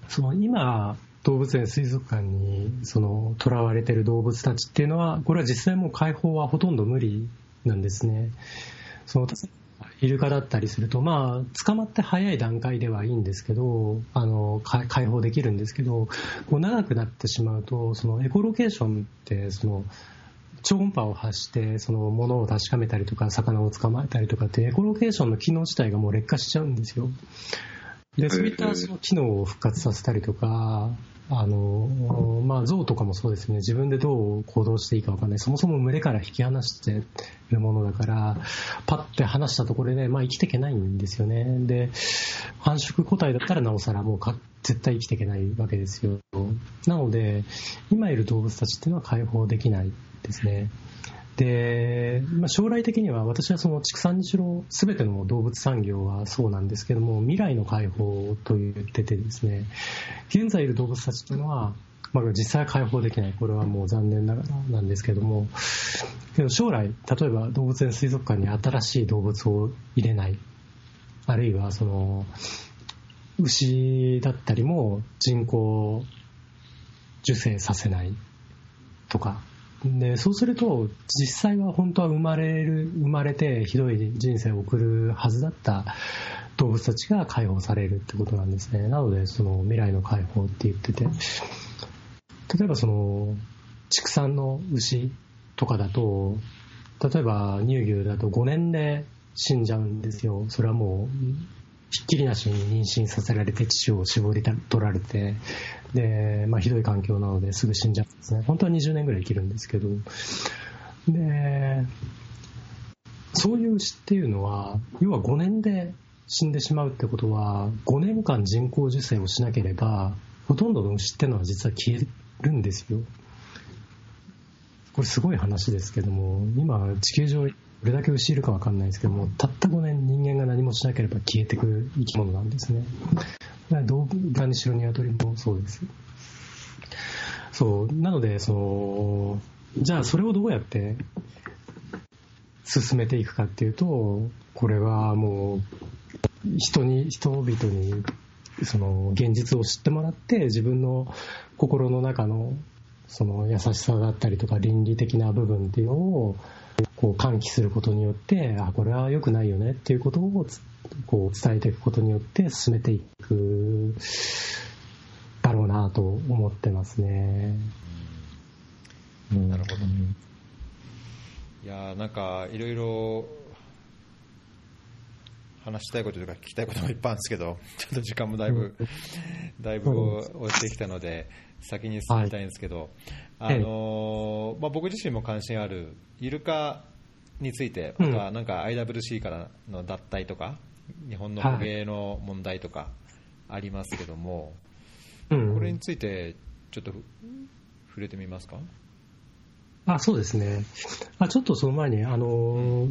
その今、動物園、水族館にその囚われている動物たちっていうのは、これは実際もう解放はほとんど無理なんですね。そのイルカだったりすると、まあ、捕まって早い段階ではいいんですけど、あの、解放できるんですけど、こう長くなってしまうと、そのエコロケーションって、その、超音波を発して、その物を確かめたりとか、魚を捕まえたりとかって、エコロケーションの機能自体がもう劣化しちゃうんですよ。で、そういったその機能を復活させたりとか、あの、まあ、象とかもそうですね、自分でどう行動していいかわかんない。そもそも群れから引き離してるものだから、パッて離したところで、まあ、生きていけないんですよね。で、繁殖個体だったらなおさらもうか絶対生きていけないわけですよ。なので、今いる動物たちっていうのは解放できないですね。で、まあ、将来的には私はその畜産にしろ全ての動物産業はそうなんですけども未来の解放と言っててですね現在いる動物たちというのは、まあ、実際は解放できない。これはもう残念ながらなんですけどもけど将来例えば動物園水族館に新しい動物を入れない。あるいはその牛だったりも人工受精させないとかで、そうすると、実際は本当は生まれる、生まれてひどい人生を送るはずだった動物たちが解放されるってことなんですね。なので、その未来の解放って言ってて、例えばその、畜産の牛とかだと、例えば乳牛だと5年で死んじゃうんですよ。それはもう、ひっきりなしに妊娠させられて乳を絞り取られて、で、まあ、ひどい環境なのですぐ死んじゃうんですね。本当は20年ぐらい生きるんですけど、で、そういう牛っていうのは、要は5年で死んでしまうってことは、5年間人工授精をしなければ、ほとんどの牛っていうのは実は消えるんですよ。これすごい話ですけども、今地球上どれだけ牛いるかわかんないですけども、たった5年人間が何もしなければ消えていく生き物なんですね。動物にしろ鶏もそうです。そう、なので、その、じゃあそれをどうやって進めていくかっていうと、これはもう、人に、人々に、その、現実を知ってもらって、自分の心の中の、その優しさだったりとか倫理的な部分っていうのを、こう喚起することによって、あ、これは良くないよねっていうことをこう伝えていくことによって進めていくだろうなと思ってますね。うん、なるほど。いやなんかいろいろ話したいこととか聞きたいこともいっぱいあるんですけど、ちょっと時間もだいぶ、だいぶ落ちてきたので、先に進みたいんですけど、はい、あのまあ、僕自身も関心あるイルカについて、またなんか IWC からの脱退とか、日本の捕鯨の問題とかありますけども、はい、これについてちょっと触れてみますか？あそうですね、あちょっとその前に、あの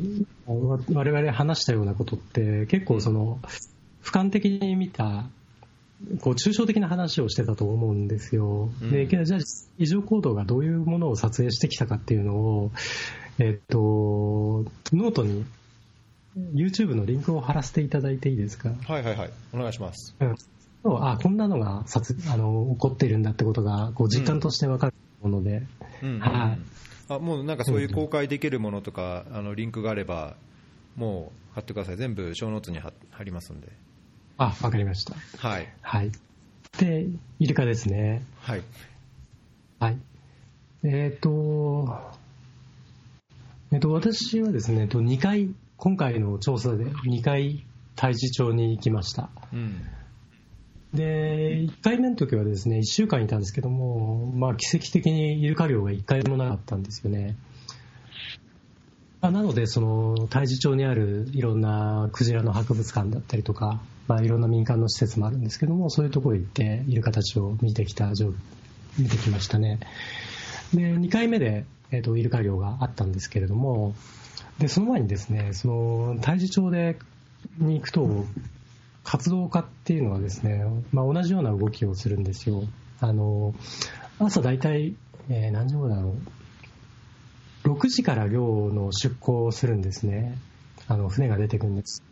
我々話したようなことって、結構その、俯瞰的に見た、こう抽象的な話をしてたと思うんですよ。うん、でじゃあ、異常行動がどういうものを撮影してきたかっていうのを、えっと、ノートに YouTube のリンクを貼らせていただいていいですか？はいはいはい、お願いします。うん、あこんなのがあの起こっているんだってことがこう実感として分かるもので、うんはい、あもうなんかそういう公開できるものとか、あのリンクがあれば、もう貼ってください、全部ショーノートに貼りますんで。あわかりました。はい、はい、で、イルカですね。はい、はい、えっ、ー、と、えっ、ー、と、私はですね、2回今回の調査で2回太地町に行きました、うん、で1回目の時はですね1週間いたんですけども、まあ、奇跡的にイルカ漁が1回もなかったんですよねなのでその太地町にあるいろんなクジラの博物館だったりとか、まあ、いろんな民間の施設もあるんですけどもそういうところ行ってイルカたちを見てきた見てきましたね。で、2回目で、えっ、と、イルカ漁があったんですけれども、で、その前にですね、その、太地町で、に行くと、活動家っていうのはですね、まあ、同じような動きをするんですよ。あの、朝大体、えー、何時頃だろう。6時から漁の出港をするんですね。あの、船が出てくるんです。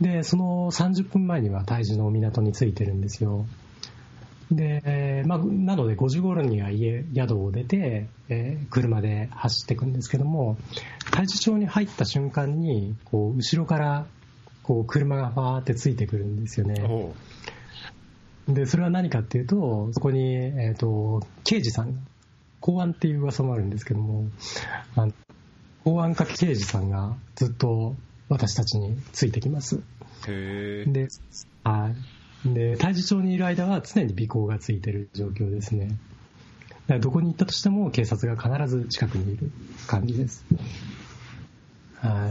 で、その30分前には大樹の港に着いてるんですよ。で、まあ、なので5時頃には家、宿を出て、えー、車で走っていくんですけども、太地町に入った瞬間に、こう、後ろから、こう、車がファーってついてくるんですよね。で、それは何かっていうと、そこに、えっ、ー、と、刑事さん、公安っていう噂もあるんですけども、あの公安課刑事さんがずっと私たちについてきます。へで、はい。で、太地町にいる間は常に尾行がついてる状況ですね。だからどこに行ったとしても警察が必ず近くにいる感じです。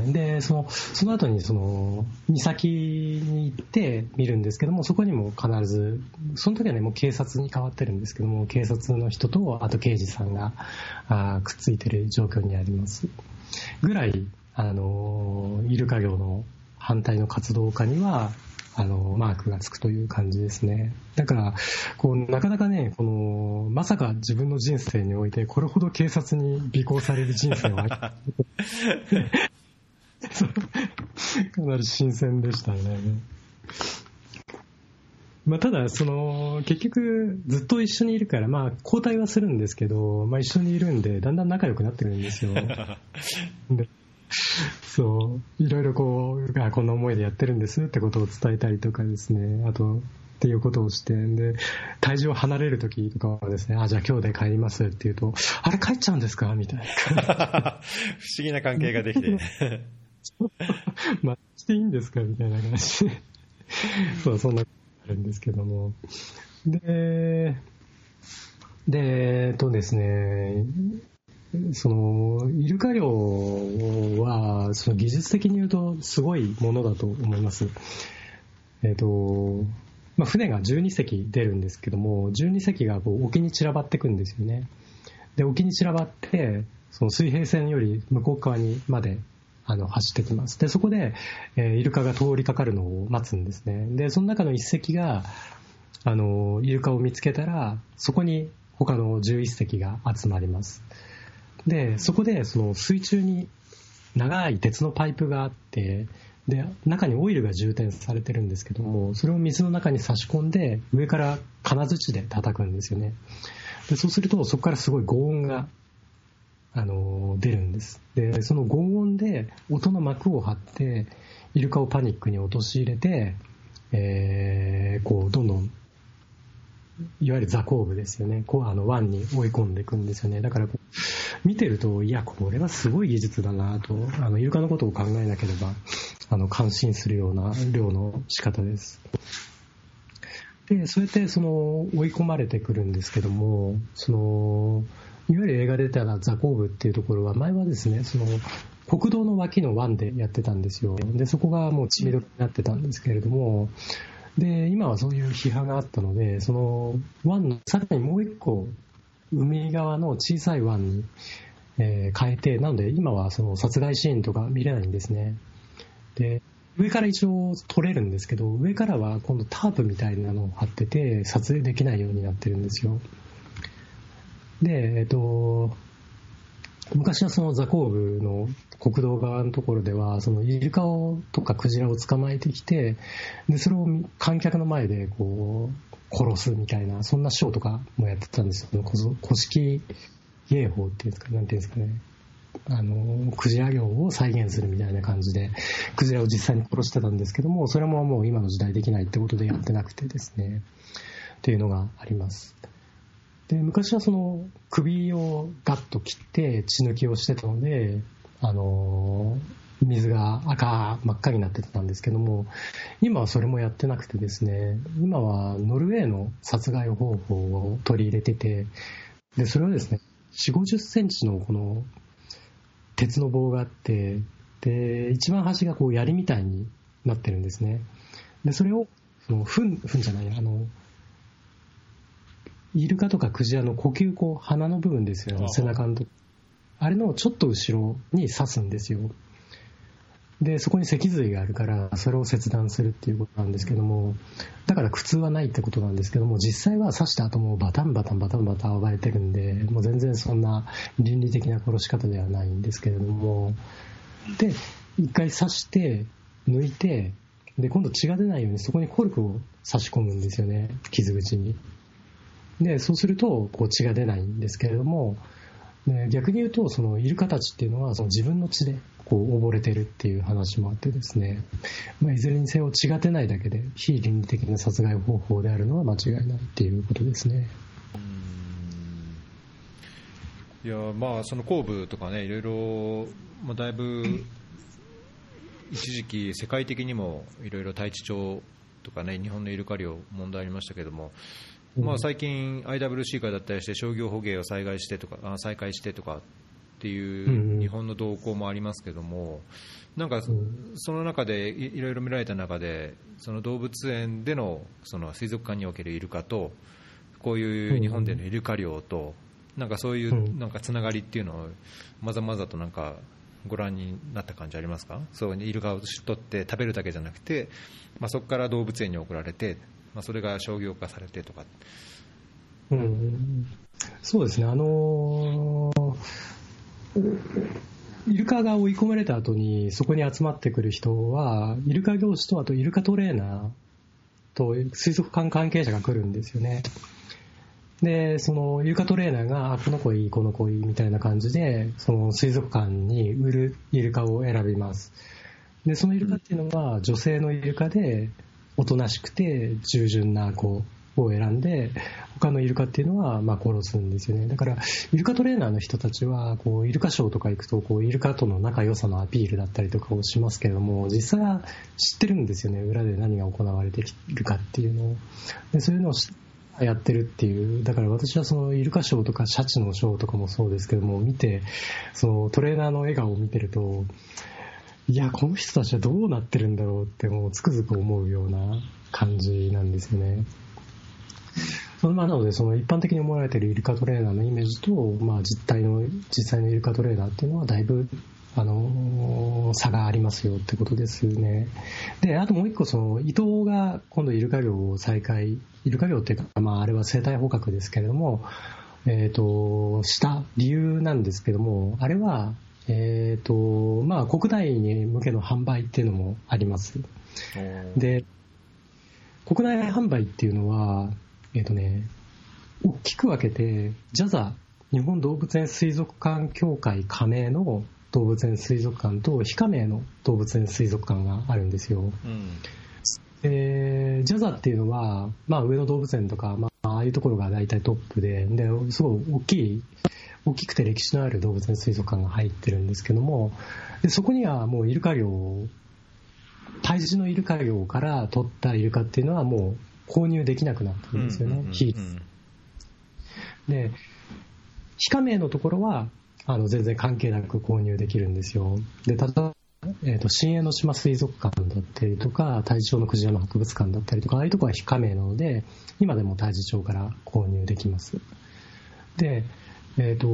で、その、その後にその、岬に行って見るんですけども、そこにも必ず、その時はね、もう警察に変わってるんですけども、警察の人と、あと刑事さんが、あくっついてる状況にあります。ぐらい、あの、イルカ業の反対の活動家には、あの、マークがつくという感じですね。だから、こう、なかなかね、この、まさか自分の人生において、これほど警察に尾行される人生は、かなり新鮮でしたね。まあ、ただ、その、結局、ずっと一緒にいるから、まあ、交代はするんですけど、まあ、一緒にいるんで、だんだん仲良くなってるんですよ。でそう、いろいろこう、あ、こんな思いでやってるんですってことを伝えたりとかですね、あと、っていうことをして、で、体重を離れるときとかはですね、あ、じゃあ今日で帰りますって言うと、あれ帰っちゃうんですか？みたいな。不思議な関係ができて。まあ、していいんですか？みたいな感じで。そう、そんなあるんですけども。で、で、えっとですね、その、イルカ漁は、その技術的に言うとすごいものだと思います。えっ、と、まあ、船が12隻出るんですけども、12隻がこう沖に散らばっていくんですよね。で、沖に散らばって、その水平線より向こう側にまであの走ってきます。で、そこで、えー、イルカが通りかかるのを待つんですね。で、その中の1隻が、あの、イルカを見つけたら、そこに他の11隻が集まります。で、そこでその水中に長い鉄のパイプがあって、で、中にオイルが充填されてるんですけども、それを水の中に差し込んで、上から金槌で叩くんですよね。でそうすると、そこからすごい轟音が、あの出るんです。で、その轟音で音の膜を張って、イルカをパニックに陥れて、えー、こう、どんどんいわゆる座工部ですよね。こう、あの、湾に追い込んでいくんですよね。だから、見てると、いや、これはすごい技術だなと、あの、イルカのことを考えなければ、あの、感心するような漁の仕方です。で、そうやって、その、追い込まれてくるんですけども、その、いわゆる映画出たら座工部っていうところは、前はですね、その、国道の脇の湾でやってたんですよ。で、そこがもう血みどろになってたんですけれども、で、今はそういう批判があったので、その湾のさらにもう一個、海側の小さい湾に、えー、変えて、なので今はその殺害シーンとか見れないんですね。で、上から一応撮れるんですけど、上からは今度タープみたいなのを貼ってて、撮影できないようになってるんですよ。で、えっと、昔はその座工部の国道側のところでは、そのイルカをとかクジラを捕まえてきて、で、それを観客の前でこう、殺すみたいな、そんなショーとかもやってたんですよ。古式芸法っていうんですか、なんていうんですかね。あの、クジラ漁を再現するみたいな感じで、クジラを実際に殺してたんですけども、それももう今の時代できないってことでやってなくてですね、っていうのがあります。で、昔はその首をガッと切って血抜きをしてたので、あの、水が赤、真っ赤になってたんですけども、今はそれもやってなくてですね、今はノルウェーの殺害方法を取り入れてて、で、それはですね、4、50センチのこの鉄の棒があって、で、一番端がこう槍みたいになってるんですね。で、それを、その、ふん、ふんじゃない、あの、イルカとかクジラの呼吸こう鼻の部分ですよね、背中のとあれのちょっと後ろに刺すんですよ。で、そこに脊髄があるから、それを切断するっていうことなんですけども、だから苦痛はないってことなんですけども、実際は刺した後もバタンバタンバタンバタン暴れてるんで、もう全然そんな倫理的な殺し方ではないんですけれども、で、一回刺して、抜いて、で、今度血が出ないようにそこにコルクを差し込むんですよね、傷口に。で、そうすると、こう血が出ないんですけれども、逆に言うと、そのイルカたちっていうのはその自分の血でこう溺れてるっていう話もあってですね、まあ、いずれにせよ血が出ないだけで非倫理的な殺害方法であるのは間違いないっていうことですね。いやまあその後部とかねいろいろ、まあ、だいぶ一時期世界的にもいろいろ太地町とかね日本のイルカ漁問題ありましたけどもまあ、最近、IWC 会だったりして商業捕鯨を再開してとかあ再開してとかっていう日本の動向もありますけども、なんかその中でいろいろ見られた中で、その動物園でのその水族館におけるイルカと、こういう日本でのイルカ漁と、なんかそういうなんかつながりっていうのを、まざまざとなんかご覧になった感じありますか、そうイルカを取って食べるだけじゃなくて、まあ、そこから動物園に送られて、まあ、それが商業化されてとか。うん、そうですね、あのー、イルカが追い込まれた後にそこに集まってくる人は、イルカ業種とあとイルカトレーナーと水族館関係者が来るんですよね。で、そのイルカトレーナーが、あ、この子いい、この子いいみたいな感じで、その水族館に売るイルカを選びます。で、そのイルカっていうのは女性のイルカで、おとなしくて従順な子を選んで、他のイルカっていうのはまあ殺すんですよね。だから、イルカトレーナーの人たちは、こう、イルカショーとか行くと、こう、イルカとの仲良さのアピールだったりとかをしますけれども、実際は知ってるんですよね。裏で何が行われているかっていうのを。でそういうのをやってるっていう。だから私はそのイルカショーとかシャチのショーとかもそうですけども、見て、そのトレーナーの笑顔を見てると、いや、この人たちはどうなってるんだろうって、もうつくづく思うような感じなんですよね。そのまあなので、その一般的に思われているイルカトレーナーのイメージと、まあ実態の、実際のイルカトレーナーっていうのはだいぶ、あのー、差がありますよってことですね。で、あともう一個、その、伊藤が今度イルカ漁を再開、イルカ漁っていうか、まああれは生態捕獲ですけれども、えっ、ー、と、した理由なんですけども、あれは、えっ、ー、と、まあ、国内に向けの販売っていうのもあります。で、国内販売っていうのは、えっ、ー、とね、大きく分けて、ジャザ、日本動物園水族館協会加盟の動物園水族館と非加盟の動物園水族館があるんですよ。うんえー、ジャザっていうのは、まあ、上野動物園とか、まあ、ああいうところが大体トップで、ですごい大きい大きくて歴史のある動物園水族館が入ってるんですけども、でそこにはもうイルカ漁、胎児のイルカ漁から取ったイルカっていうのはもう購入できなくなったんですよね、非、で、非加盟のところは、あの全然関係なく購入できるんですよ。で、例えば、えーと、新江ノ島水族館だったりとか、太地町のクジラの博物館だったりとか、ああいうところは非加盟なので、今でも太地町から購入できます。で、えっ、ー、と、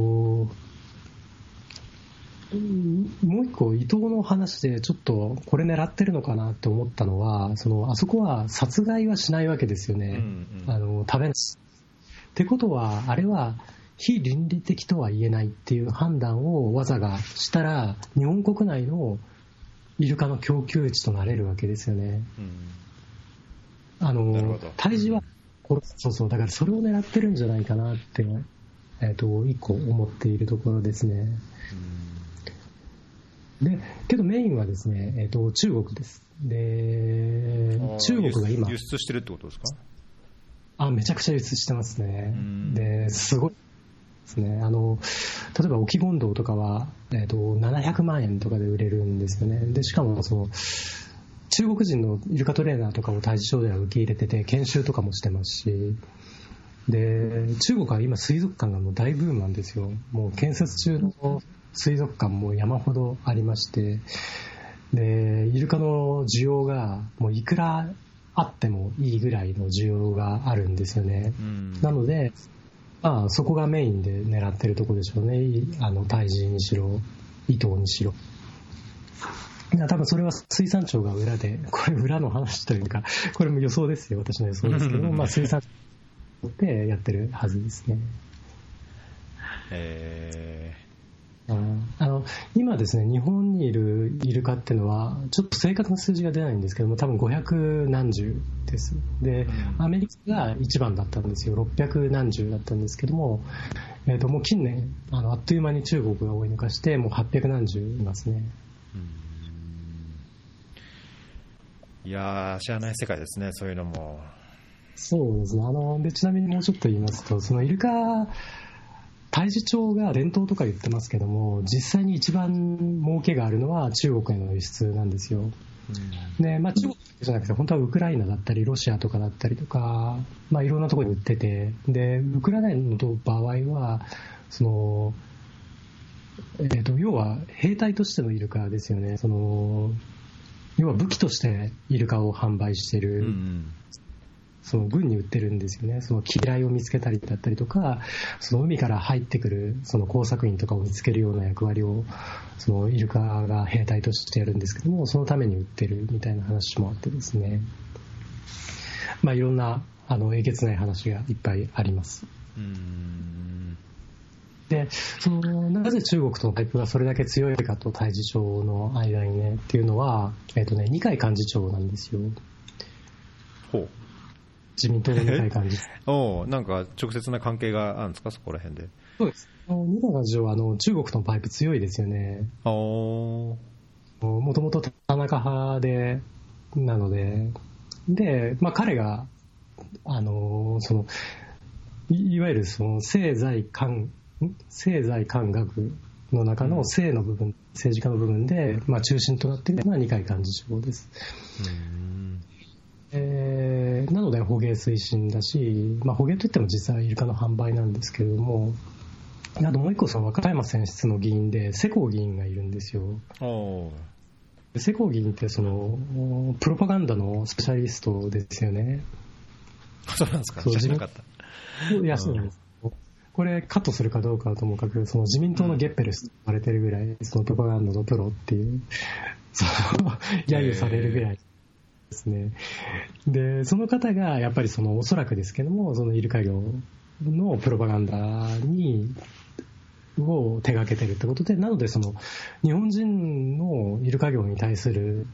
もう一個、伊藤の話でちょっとこれ狙ってるのかなって思ったのは、そのあそこは殺害はしないわけですよね、うんうん、あの食べない。ってことは、あれは非倫理的とは言えないっていう判断をわざがしたら、日本国内のイルカの供給地となれるわけですよね。うん、あの胎児は殺す、そうそう、だからそれを狙ってるんじゃないかなってえっ、ー、と、一個思っているところですね。で、けどメインはですね、えっ、ー、と、中国です。で、中国が今。輸出してるってことですか？あ、めちゃくちゃ輸出してますね。で、すごいですね。あの、例えば、沖権堂とかは、えっ、ー、と、700万円とかで売れるんですよね。で、しかも、その、中国人のイルカトレーナーとかを大事では受け入れてて、研修とかもしてますし、で、中国は今水族館がもう大ブームなんですよ。もう建設中の水族館も山ほどありまして、で、イルカの需要がもういくらあってもいいぐらいの需要があるんですよね。うんなので、まあ、そこがメインで狙ってるところでしょうね。いあの、胎児にしろ、糸にしろ。いや多分それは水産庁が裏で、これ裏の話というか、これも予想ですよ、私の予想ですけども、まあ水産庁でやってるはずですね。えうんあの今ですね、日本にいるイルカっていうのは、ちょっと正確な数字が出ないんですけども、多分500何十です。で、アメリカが一番だったんですよ、600何十だったんですけども、えー、ともう近年あの、あっという間に中国が追い抜かして、もう800何十いますね。ーいやー、知らない世界ですね、そういうのも。そうですね。あの、で、ちなみにもうちょっと言いますと、そのイルカ、大樹町が伝統とか言ってますけども、実際に一番儲けがあるのは中国への輸出なんですよ。で、まあ中国じゃなくて、本当はウクライナだったり、ロシアとかだったりとか、まあいろんなところに売ってて、で、ウクライナの場合は、その、えっ、と、要は兵隊としてのイルカですよね。その、要は武器としてイルカを販売してうんうるんその軍に売ってるんですよね。その機雷を見つけたりだったりとか、その海から入ってくるその工作員とかを見つけるような役割を、そのイルカが兵隊としてやるんですけども、そのために売ってるみたいな話もあってですね。まあいろんな、あの、えげつない話がいっぱいあります。うんで、その、なぜ中国とのパイプがそれだけ強いかと太地町の間にね、っていうのは、えっ、とね、二階幹事長なんですよ。ほう。自民党の二階幹事長。おうなんか直接な関係があるんですか、そこら辺で。そうです。あの二階幹事長はあの中国とのパイプ強いですよね。おーもともと田中派で、なので、で、まあ彼が、あの、その、いいわゆるその政財官、ん？政財官学の中の政の部分、政治家の部分で、まあ中心となっているのは二階幹事長です。うんえーなので捕鯨推進だし、まあ、捕鯨といっても実際はイルカの販売なんですけれども、あともう一個その和歌山選出の議員で世耕議員がいるんですよ。世耕議員ってそのプロパガンダのスペシャリストですよね。そうなんですか、知らなかった。いや、そうなんです。これカットするかどうかはともかく、その自民党のゲッペルスと言われてるぐらい、そのプロパガンダのプロっていう、その、揶揄されるぐらいですね。で、その方が、やっぱりその、おそらくですけども、そのイルカ業のプロパガンダに、を手掛けてるってことで、なのでその、日本人のイルカ業に対する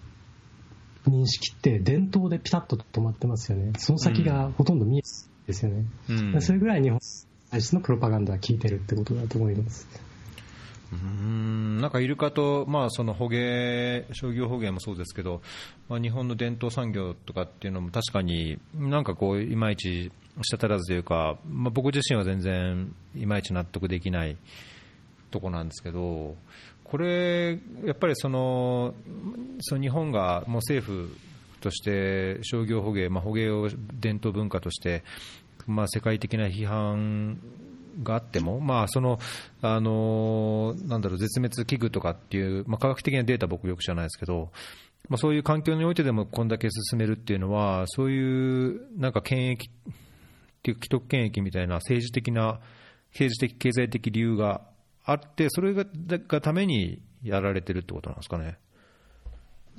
認識って伝統でピタッと止まってますよね。その先がほとんど見えないですよね。うんそれぐらい日本に対してのプロパガンダが効いてるってことだと思います。うん。なんかイルカと、まあ、その捕鯨、商業捕鯨もそうですけど、まあ、日本の伝統産業とかっていうのも確かになんかこう、いまいちしたたらずというか、まあ、僕自身は全然いまいち納得できないとこなんですけど、これ、やっぱりそのその日本がもう政府として商業捕鯨、まあ、捕鯨を伝統文化として、まあ、世界的な批判があっても、まあそのあのなんだろう絶滅危惧とかっていう、まあ、科学的なデータ、僕よく知らないですけど、まあ、そういう環境においてでもこんだけ進めるっていうのは、そういうなんか権益っていう既得権益みたいな政治的な、政治的、経済的理由があって、それががためにやられてるってことなんですかね。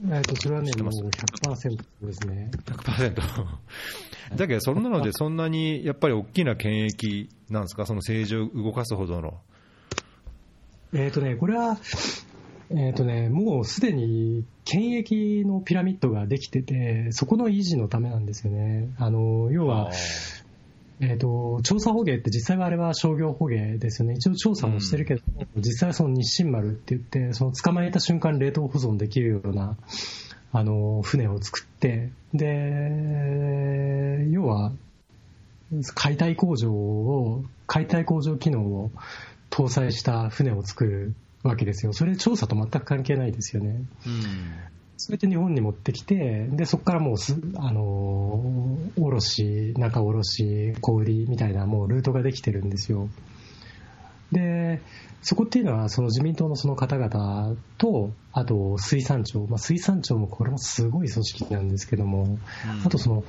えっと、それはね、もう100%ですね。100% だけど、そんなので、そんなにやっぱり大きな権益なんですか、その政治を動かすほどの。えっ、とね、これは、えっ、とね、もうすでに権益のピラミッドができてて、そこの維持のためなんですよね。あの、要は、えっ、と、調査捕鯨って実際はあれは商業捕鯨ですよね。一応調査もしてるけど、実際はその日清丸って言って、その捕まえた瞬間冷凍保存できるような、あの、船を作って、で、要は、解体工場を、解体工場機能を搭載した船を作るわけですよ。それ調査と全く関係ないですよね。うんそれで日本に持ってきて、で、そこからもうす、あのー、卸、中卸、小売りみたいなもうルートができてるんですよ。で、で、そこっていうのは、その自民党のその方々と、あと水産庁、まあ、水産庁もこれもすごい組織なんですけども、あとその、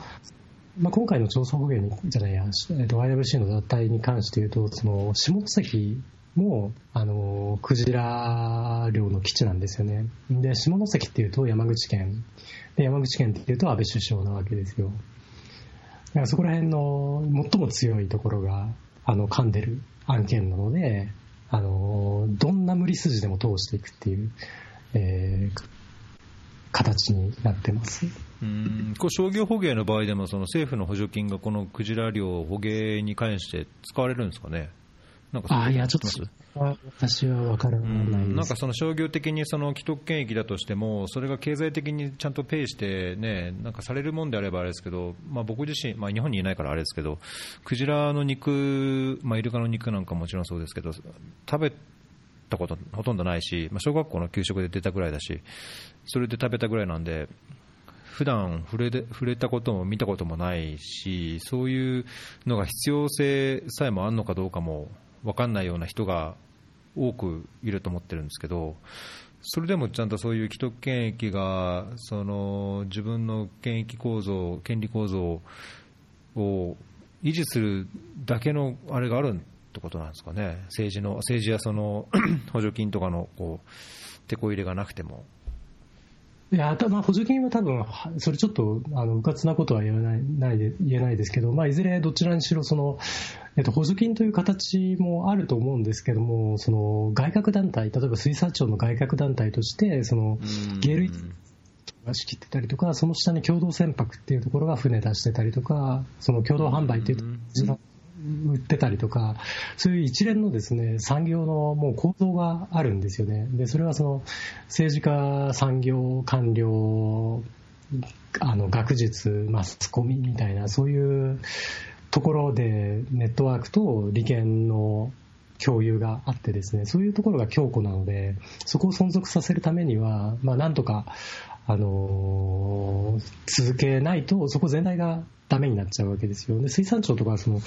まあ、今回の調査捕鯨にじゃないや、えっと、IWC の脱退に関して言うと、その下関も、あの、クジラ漁の基地なんですよね。で、下関っていうと山口県。で、山口県っていうと安倍首相なわけですよ。だからそこら辺の最も強いところが、あの、噛んでる案件なので、あの、どんな無理筋でも通していくっていう、えー、形になってますうんこれ商業捕鯨の場合でもその政府の補助金がこのクジラ漁捕鯨に関して使われるんですかね？なんかあいや、ちょっと私は分からないです。なんかその商業的にその既得権益だとしても、それが経済的にちゃんとペイして、ね、なんかされるもんであればあれですけど、まあ、僕自身、まあ、日本にいないからあれですけど、クジラの肉、まあ、イルカの肉なんかもちろんそうですけど、食べたことほとんどないし、まあ、小学校の給食で出たぐらいだし、それで食べたぐらいなんで、普段触れ触れたことも見たこともないし、そういうのが必要性さえもあるのかどうかも分かんないような人が多くいると思ってるんですけど、それでもちゃんとそういう既得権益がその自分の権益構造、権利構造を維持するだけのあれがあるってことなんですかね、政治の政治やその 補助金とかのこう手こ入れがなくても。いや、たまあ、補助金は多分、それちょっと、あの、うかつなことは言えない、ないで、言えないですけど、まあ、いずれどちらにしろ、その、えっと、補助金という形もあると思うんですけども、その、外郭団体、例えば水産庁の外郭団体として、その、ゲールが仕切ってたりとか、その下に共同船舶っていうところが船出してたりとか、その共同販売っていうところ売ってたりとか、そういう一連のですね、産業のもう構造があるんですよね。で、それはその政治家、産業、官僚、あの、学術、マスコミみたいな、そういうところでネットワークと利権の共有があってですね、そういうところが強固なので、そこを存続させるためには、まあ、なんとか、あのー、続けないと、そこ全体がダメになっちゃうわけですよ。で、水産庁とかその、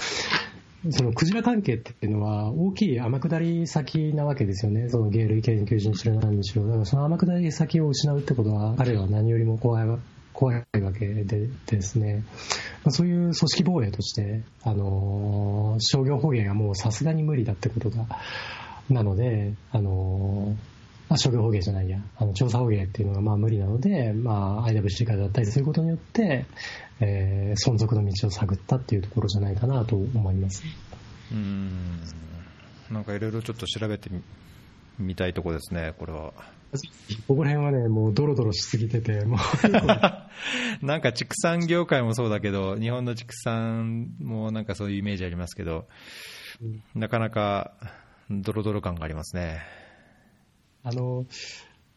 そのクジラ関係っていうのは大きい天下り先なわけですよね。そのゲール研究所にしろ何にしろ。だからその天下り先を失うってことは、彼は何よりも怖い怖いわけでですね、まあ、そういう組織防衛として、あのー、商業捕鯨がもうさすがに無理だってことが、なので、あのーまあ、商業捕鯨じゃないや、あの調査捕鯨っていうのがまあ無理なので、まあ、IWC からだったりすることによって、えー、存続の道を探ったっていうところじゃないかなと思います。うん。なんかいろいろちょっと調べてみたいとこですね、これは。ここら辺はね、もうドロドロしすぎてて、もう。なんか畜産業界もそうだけど、日本の畜産もなんかそういうイメージありますけど、うん、なかなかドロドロ感がありますね。あの、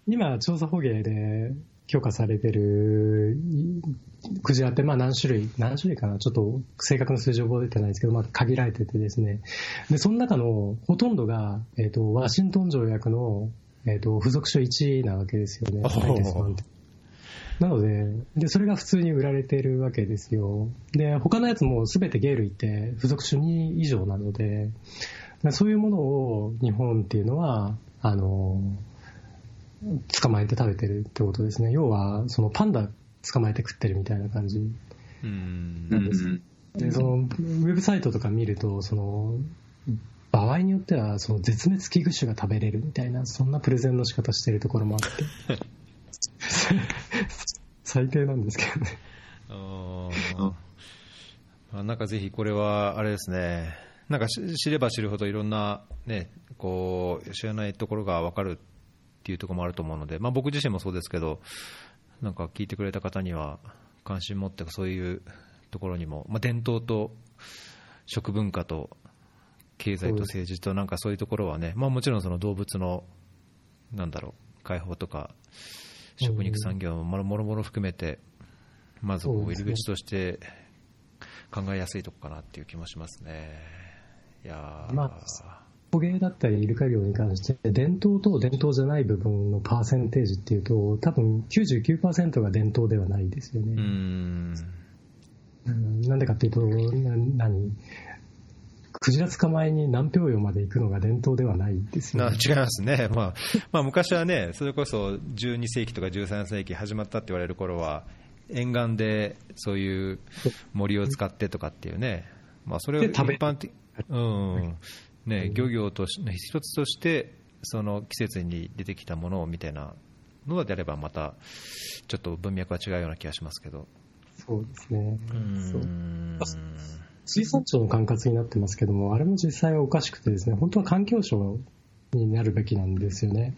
今、調査捕鯨で許可されてるクジラってまあ何種類、何種類かな、ちょっと正確な数字覚えてないですけど、まあ、限られててですね、でその中のほとんどが、えーと、ワシントン条約の、えーと、付属書1なわけですよね、なのでで、それが普通に売られてるわけですよ。で、他のやつもすべてゲールって付属書2以上なので、そういうものを日本っていうのは、あの、捕まえて食べてるってことですね。要は、そのパンダ捕まえて食ってるみたいな感じなんです。で、その、ウェブサイトとか見ると、その、場合によっては、その絶滅危惧種が食べれるみたいな、そんなプレゼンの仕方してるところもあって。最低なんですけどね。あなんかぜひこれは、あれですね。なんか知れば知るほどいろんな、ね、こう知らないところが分かるっていうところもあると思うので、まあ、僕自身もそうですけど、なんか聞いてくれた方には関心持って、そういうところにも、まあ、伝統と食文化と経済と政治と、なんかそういうところはね、まあ、もちろんその動物のなんだろう解放とか、食肉産業ももろもろ含めて、まずこう入り口として考えやすいとこかなっていう気もしますね。いやまあ、捕鯨だったりイルカ漁に関して、伝統と伝統じゃない部分のパーセンテージっていうと、多分99%が伝統ではないですよね。うん。なんでかっていうと、何？クジラ捕まえに南氷洋まで行くのが伝統ではないですよ、ね、違いますね、まあ、まあ昔はね、それこそ12世紀とか13世紀始まったって言われる頃は、沿岸でそういう森を使ってとかっていうね、まあ、それを一般的、うんね、漁業とし一つとして、その季節に出てきたものをみたいなのであれば、またちょっと文脈は違うような気がしますけど。そうですね。水産庁の管轄になってますけども、あれも実際はおかしくてですね、本当は環境省になるべきなんですよね。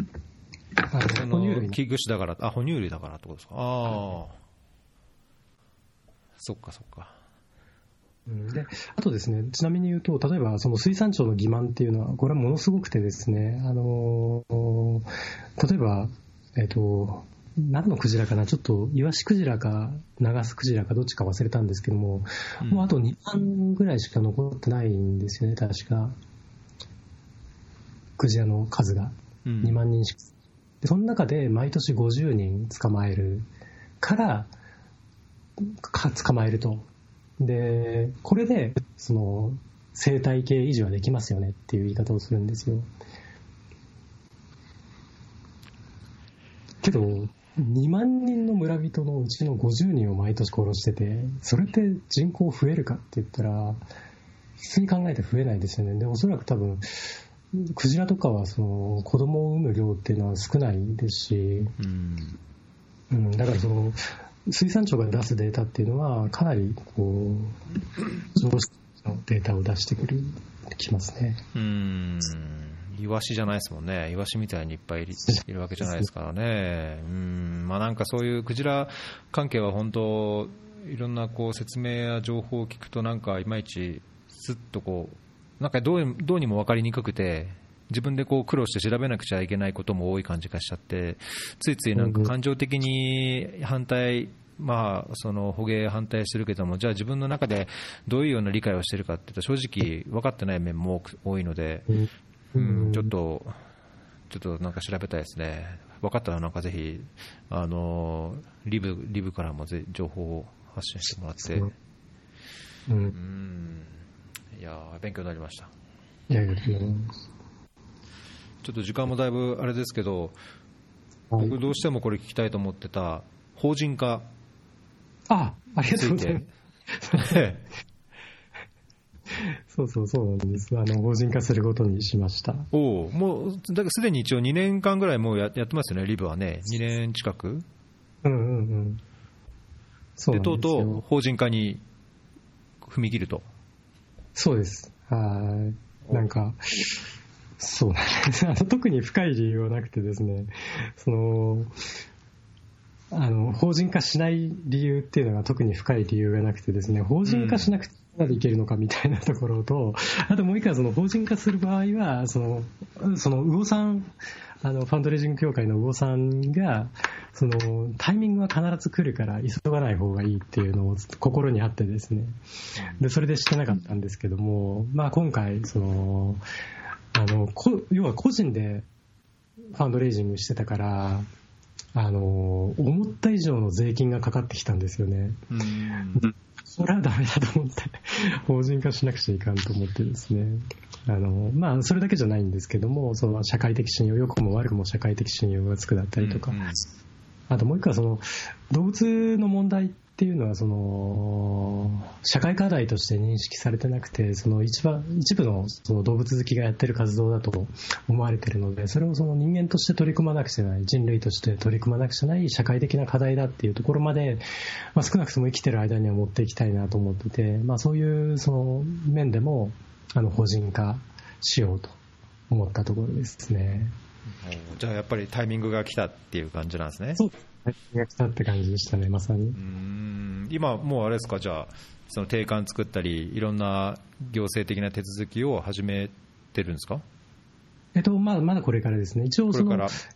あの哺乳類。器具種だから、あ、哺乳類だからってことですか？ああ。そっかそっか。であとですね、ちなみに言うと、例えばその水産庁の欺瞞っていうのは、これはものすごくてですね、あの例えば、えっ、ー、と、何のクジラかな、ちょっとイワシクジラかナガスクジラかどっちか忘れたんですけども、うん、もうあと2万ぐらいしか残ってないんですよね、確か。クジラの数が。2万人しか。でその中で毎年50人捕まえるから、か捕まえると。で、これで、その、生態系維持はできますよねっていう言い方をするんですよ。けど、2万人の村人のうちの50人を毎年殺してて、それって人口増えるかって言ったら、普通に考えて増えないですよね。で、おそらく多分、クジラとかはその子供を産む量っていうのは少ないですし、うん、うん、だからその、水産庁が出すデータっていうのは、かなりこう、上質のデータを出してくる、きますね。うん。イワシじゃないですもんね、イワシみたいにいっぱいいるわけじゃないですからね、うん。まあ、なんかそういうクジラ関係は本当、いろんなこう説明や情報を聞くと、なんかいまいちすっとこう、なんかどうどうにも分かりにくくて、自分でこう苦労して調べなくちゃいけないことも多い感じがしちゃって、ついついなんか感情的に反対、まあ、その捕鯨反対してるけども、じゃあ自分の中でどういうような理解をしているかっていうと、正直分かってない面も多いので、うん、ちょっと、ちょっとなんか調べたいですね。分かったらなんかぜひ、あの、リブ、リブからもぜ情報を発信してもらって、う。ん、うん、いや勉強になりました。いやいやいやちょっと時間もだいぶあれですけど、僕どうしてもこれ聞きたいと思ってた、法人化あ、ありがとうございます。そうそうそうなんです。あの、法人化することにしました。おお、もう、だからすでに一応2年間ぐらいもうややってますよね、リブはね。2年近くうんうんうん。そうでとうとう法人化に踏み切ると。そうです。はい。なんか、そうなんです。あの特に深い理由はなくてですね、その、あの、法人化しない理由っていうのが特に深い理由がなくてですね、法人化しなくてまでいけるのかみたいなところと、あともう一回その法人化する場合は、その、その魚さん、あの、ファンドレジング協会の魚さんが、その、タイミングは必ず来るから急がない方がいいっていうのを心にあってですね。で、それでしてなかったんですけども、まあ今回、その、あの、要は個人でファンドレイジングしてたから、あの、思った以上の税金がかかってきたんですよね。それはダメだと思って、法人化しなくちゃいかんと思ってですね。あの、まあ、それだけじゃないんですけども、その社会的信用、良くも悪くも社会的信用がつくだったりとか、うんうん、あともう一個はその、動物の問題っていうのはその社会課題として認識されてなくてその一番一部のその動物好きがやってる活動だと思われているのでそれをその人間として取り組まなくちゃいけない人類として取り組まなくちゃない社会的な課題だっていうところまで、まあ、少なくとも生きてる間には持っていきたいなと思ってて、まあ、そういうその面でもあの法人化しようと思ったところですね。じゃあやっぱりタイミングが来たっていう感じなんですね。そうが来たって感じでしたね、まさに。今、もうあれですか、じゃあ、その定款作ったり、いろんな行政的な手続きを始めてるんですか？えっと、まあ、まだこれからですね。一応その、発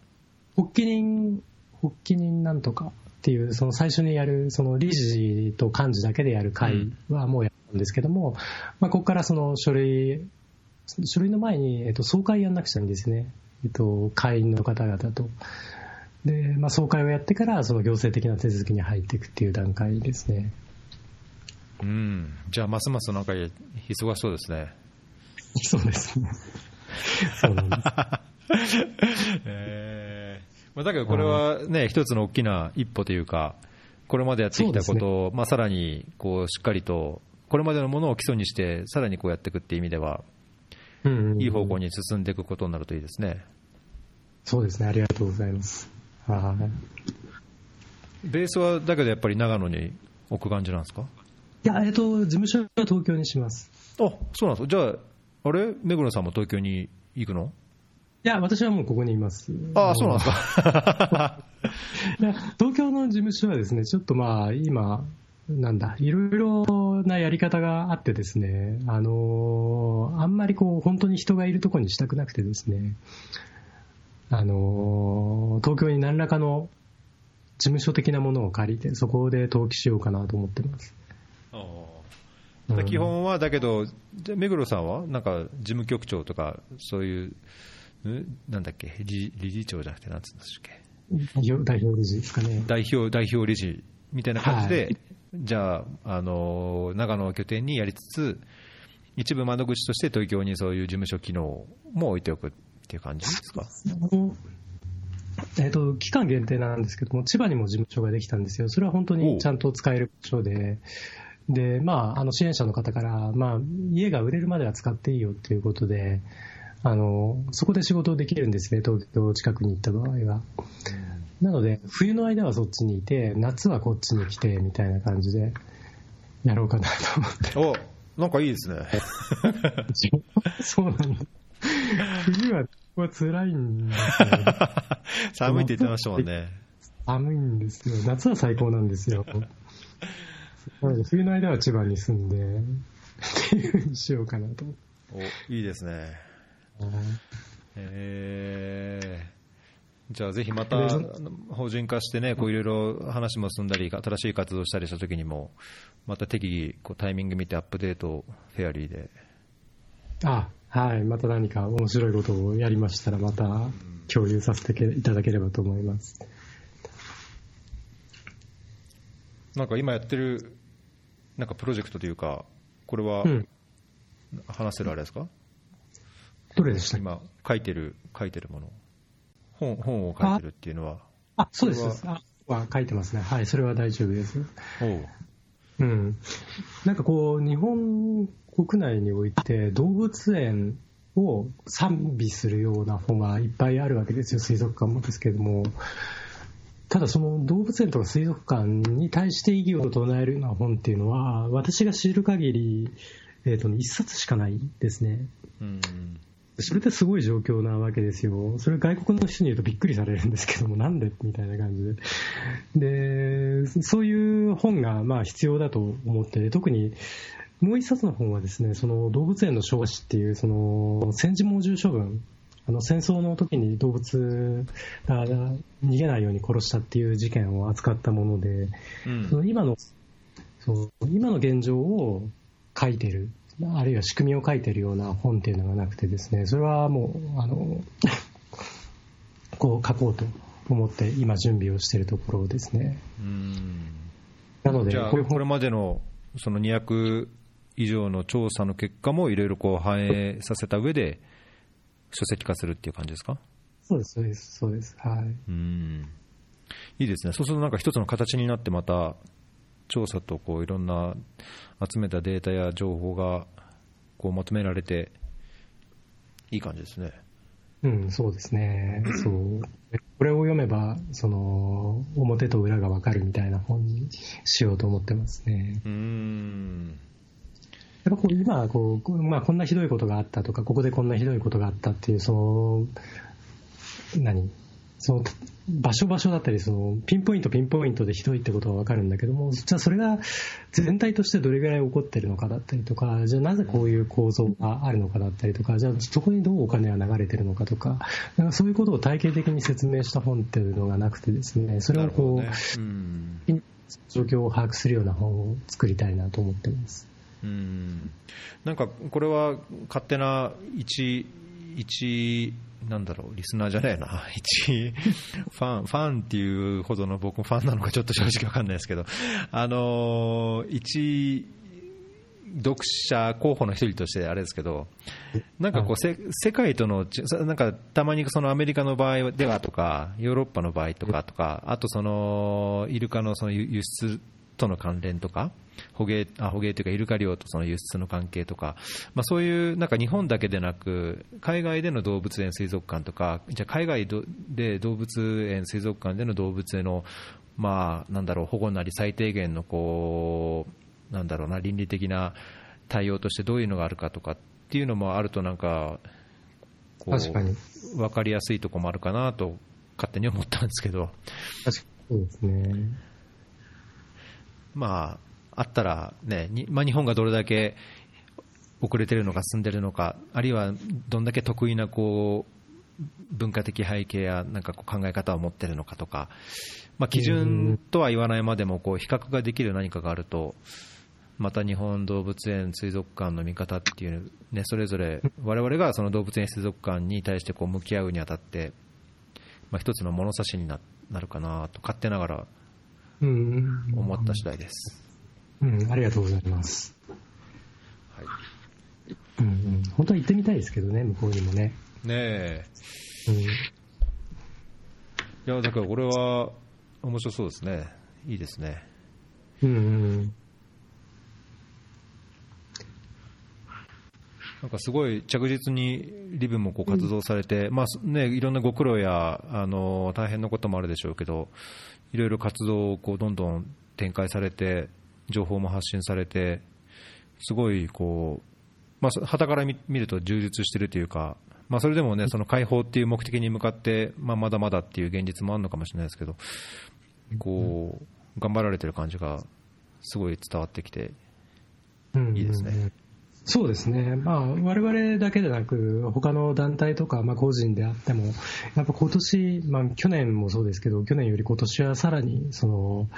起人、発起人なんとかっていう、その最初にやる、その理事と幹事だけでやる会はもうやったんですけども、うん、まあ、ここからその書類、書類の前に、えっと、総会やんなくちゃいいんですね。えっと、会員の方々と。で、まあ、総会をやってから、その行政的な手続きに入っていくっていう段階ですね。うん、じゃあ、ますますなんか忙しそうですね。そうですね。そうなんです。えーまあ、だけどこれはね、一つの大きな一歩というか、これまでやってきたことを、ね、まあ、さらにこうしっかりと、これまでのものを基礎にして、さらにこうやっていくっていう意味では、いい方向に進んでいくことになるといいですね。そうですね、ありがとうございます。はい。ベースはだけどやっぱり長野に置く感じなんですか？いや、えっと、事務所は東京にします。あそうなんですか。じゃあ、あれ？目黒さんも東京に行くの？いや、私はもうここにいます。ああ、そうなんですか。東京の事務所はですね、ちょっとまあ、今、なんだ、いろいろなやり方があってですね、あのあんまりこう、本当に人がいるところにしたくなくてですね、あの東京に何らかの事務所的なものを借りて、そこで登記しようかなと思ってます。基本は、だけど、目黒さんは、なんか事務局長とか、そういう、なんだっけ、理事長じゃなくて、なんつうんですっけ？代表理事ですかね。代表、代表理事みたいな感じで、はい、じゃあ、あの、長野を拠点にやりつつ、一部窓口として東京にそういう事務所機能も置いておくっていう感じですか？えーと、期間限定なんですけども、千葉にも事務所ができたんですよ、それは本当にちゃんと使える場所で、でまあ、あの支援者の方から、まあ、家が売れるまでは使っていいよということで、あのそこで仕事できるんですね、東京近くに行った場合は。なので、冬の間はそっちにいて、夏はこっちに来てみたいな感じで、やろうかなと思って。おなんかいいですね。そうなんだ。冬はは辛いんですよ。寒いって言ってましたもんね。寒いんですよ。夏は最高なんですよ。なので冬の間は千葉に住んで、っていうふうにしようかなと。お、いいですね。えー、じゃあぜひまた法人化してね、こういろいろ話も進んだり、新しい活動したりした時にも、また適宜こうタイミング見てアップデートフェアリーで。あ、はい、また何か面白いことをやりましたら、また共有させていただければと思います。なんか今やってるなんかプロジェクトというか、これは話せるあれですか、どれでした？今書いてる、書いてるもの。本本を書いてるっていうのは。あ、そうです。あは書いてますね。はい、それは大丈夫です。うん。なんかこう、日本国内において動物園を賛美するような本がいっぱいあるわけですよ、水族館もですけども。ただその動物園とか水族館に対して異議を唱えるような本っていうのは、私が知る限り、えっ、ー、と、一冊しかないですね。うんそれってすごい状況なわけですよ。それ外国の人に言うとびっくりされるんですけども、なんで？みたいな感じで。で、そういう本がまあ必要だと思って、特にもう一冊の本はですね、その動物園の消死っていう、その戦時猛獣処分、あの戦争の時に動物が逃げないように殺したっていう事件を扱ったもので、うん、その今のそう今の現状を書いてる、あるいは仕組みを書いてるような本っていうのがなくてですね、それはもう、あの、こう書こうと思って今準備をしているところですね。なので、これまでのその200以上の調査の結果もいろいろこう反映させた上で書籍化するっていう感じですか？そうです、そうです、そうです。はい。うん。いいですね。そうするとなんか一つの形になってまた調査とこういろんな集めたデータや情報がこうまとめられていい感じですね。うん、そうですね。そう。これを読めば、その、表と裏がわかるみたいな本にしようと思ってますね。うん。やっぱこう今こう、まあ、こんなひどいことがあったとか、ここでこんなひどいことがあったっていう、その、何？その場所場所だったりその、ピンポイントピンポイントでひどいってことはわかるんだけども、じゃあそれが全体としてどれぐらい起こってるのかだったりとか、じゃあなぜこういう構造があるのかだったりとか、じゃあそこにどうお金は流れてるのかとか、なんかそういうことを体系的に説明した本っていうのがなくてですね、それはこう、ね。うん、状況を把握するような本を作りたいなと思ってます。うん。なんかこれは勝手な一一なんだろうリスナーじゃないな。一ファンファンっていうほどの僕もファンなのかちょっと正直わかんないですけど。あの一読者候補の一人としてあれですけど、なんかこう、世界との、なんかたまにそのアメリカの場合ではとか、ヨーロッパの場合とかとか、あとそのイルカのその輸出との関連とか、捕鯨あ捕鯨というか、イルカ漁とその輸出の関係とか、まあ、そういうなんか日本だけでなく、海外での動物園水族館とか、じゃあ海外で動物園水族館での動物への、まあ、なんだろう、保護なり最低限のこう、なんだろうな、倫理的な対応としてどういうのがあるかとかっていうのもあると、なんか、こ確かに。う、分かりやすいところもあるかなと、勝手に思ったんですけど。確かにそうですね。まあ、あったらね、にまあ、日本がどれだけ遅れてるのか進んでるのか、あるいはどんだけ得意なこう文化的背景やなんかこう考え方を持ってるのかとか、まあ、基準とは言わないまでもこう比較ができる何かがあると、また日本動物園水族館の見方っていう、ね、それぞれ我々がその動物園水族館に対してこう向き合うにあたって、まあ、一つの物差しになるかなと勝手ながら。思った次第です。うん、ありがとうございます。はいうん。うん。本当は行ってみたいですけどね、向こうにもね。ねえうん。いや、だからこれは面白そうですね。いいですね。うん。うん。なんかすごい着実にリブもこう活動されて、まあね、いろんなご苦労やあの大変なこともあるでしょうけど、いろいろ活動をこうどんどん展開されて、情報も発信されて、すごいこう、まあ、はから見見ると充実してるというか、まあ、それでもね、その解放っていう目的に向かって、まあ、まだまだっていう現実もあるのかもしれないですけど、こう、頑張られてる感じがすごい伝わってきて、うん。いいですね。そうですね、まあ、我々だけでなく、他の団体とか、まあ、個人であっても、やっぱ今年、まあ、去年もそうですけど、去年より今年はさらにその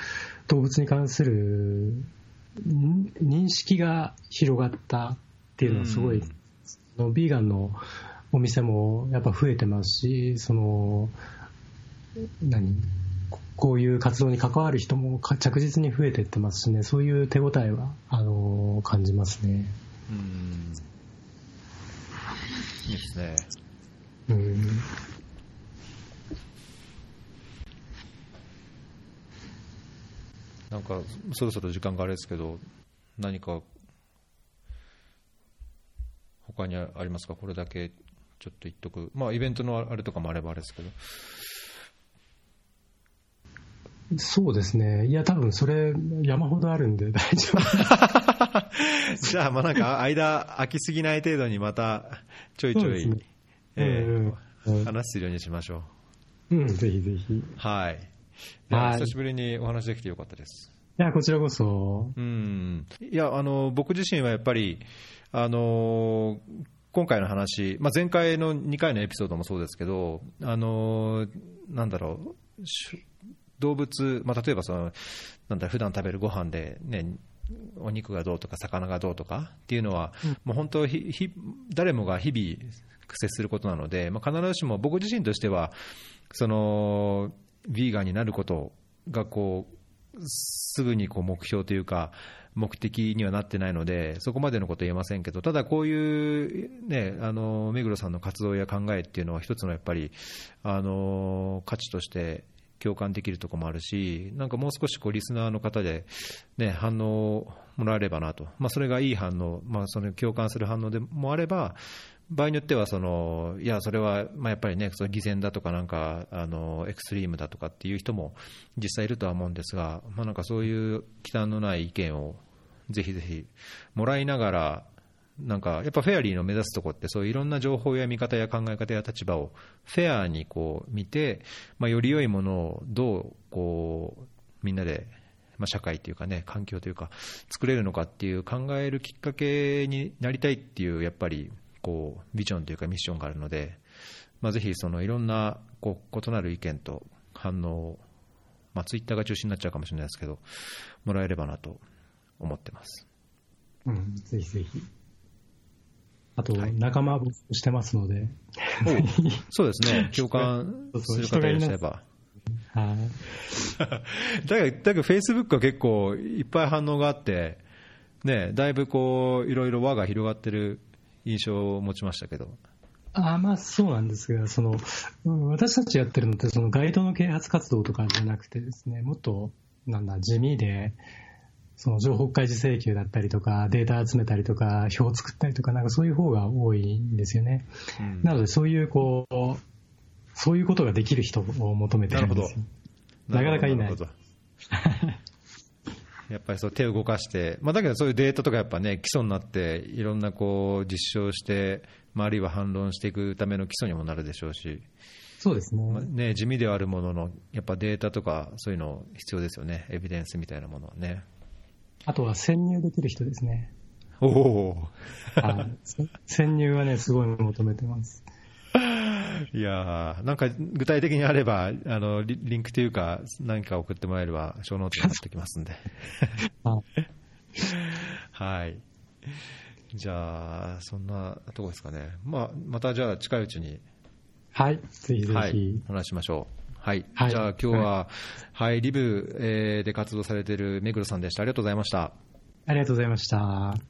動物に関するん認識が広がったっていうのは、すごい、うん。そのビーガンのお店もやっぱ増えてますし、その何？ここういう活動に関わる人もか着実に増えていってますしね、そういう手応えはあの感じますね。うん、いいですね。うんなんか、そろそろ時間があれですけど、何か、他にありますか、これだけちょっと言っとく、まあ、イベントのあれとかもあればあれですけど、そうですね。いや、多分それ山ほどあるんで大丈夫。じゃあ、まあなんか、間空きすぎない程度に、またちょいちょい、ねえうんうんー話するようにしましょうん、ぜひぜひ。いう。はい。はい久しぶりにお話できてよかったです。や、こちらこそ。うんいやあの僕自身はやっぱり、あの今回の話、まあ、前回の2回のエピソードもそうですけど、あのなんだろう、し動物、まあ、例えばその、なんだ普段食べるご飯でね、お肉がどうとか、魚がどうとかっていうのは、もう本当誰もが日々接することなので、まあ、必ずしも僕自身としては、そのヴィーガンになることがこうすぐにこう目標というか、目的にはなってないので、そこまでのことは言えませんけど、ただこういう、ね、あの目黒さんの活動や考えっていうのは、一つのやっぱりあの価値として共感できるとこもあるし、なんかもう少しこうリスナーの方で、ね、反応をもらえればなと、まあ、それがいい反応、まあ、その共感する反応でもあれば、場合によってはその、いや、それはまあやっぱりね、その偽善だとか、なんかあのエクストリームだとかっていう人も実際いるとは思うんですが、まあ、なんかそういう忌憚のない意見をぜひぜひもらいながら、なんかやっぱフェアリーの目指すところって、そういういろんな情報や見方や考え方や立場をフェアにこう見て、まあ、より良いものをどうこうみんなで、まあ、社会というかね、環境というか、作れるのかっていう考えるきっかけになりたいっていう、やっぱりこうビジョンというかミッションがあるので、まあ、ぜひそのいろんなこう異なる意見と反応を、まあ、ツイッターが中心になっちゃうかもしれないですけど、もらえればなと思ってます。うん、ぜひぜひ。あと、はい仲間募集してますので。そうですね、共感する方いらっしゃれば。はい。だけど、だけど、フェイスブックは結構いっぱい反応があって、ね、だいぶこういろいろ輪が広がってる印象を持ちましたけど。あまあそうなんですが、その私たちやってるのってそのガイドの啓発活動とかじゃなくてですね、もっとなんだ地味で、その情報開示請求だったりとか、データ集めたりとか、表を作ったりとか、なんかそういう方が多いんですよね。うん、なのでそういうこう、そういうことができる人を求めてるんですよ。なかなかいない。やっぱりそう手を動かして、まあ、だけどそういうデータとかやっぱね、基礎になって、いろんなこう実証して、まあ、あるいは反論していくための基礎にもなるでしょうし、そうですね,、まあ、ね地味ではあるものの、やっぱデータとか、そういうの必要ですよね、エビデンスみたいなものはね。あとは潜入できる人ですね。おお、潜入はね、すごい求めてます。いやなんか具体的にあればあのリ、リンクというか、何か送ってもらえれば、ショーノートに載っけときますんで。はい。じゃあ、そんなとこですかね。まあ、またじゃあ、近いうちに。はい、ぜひぜひ。はい、話しましょう。はい。はい、じゃあ、今日は、はい、はい、リブ、えー、で活動されている目黒さんでした。ありがとうございました。ありがとうございました。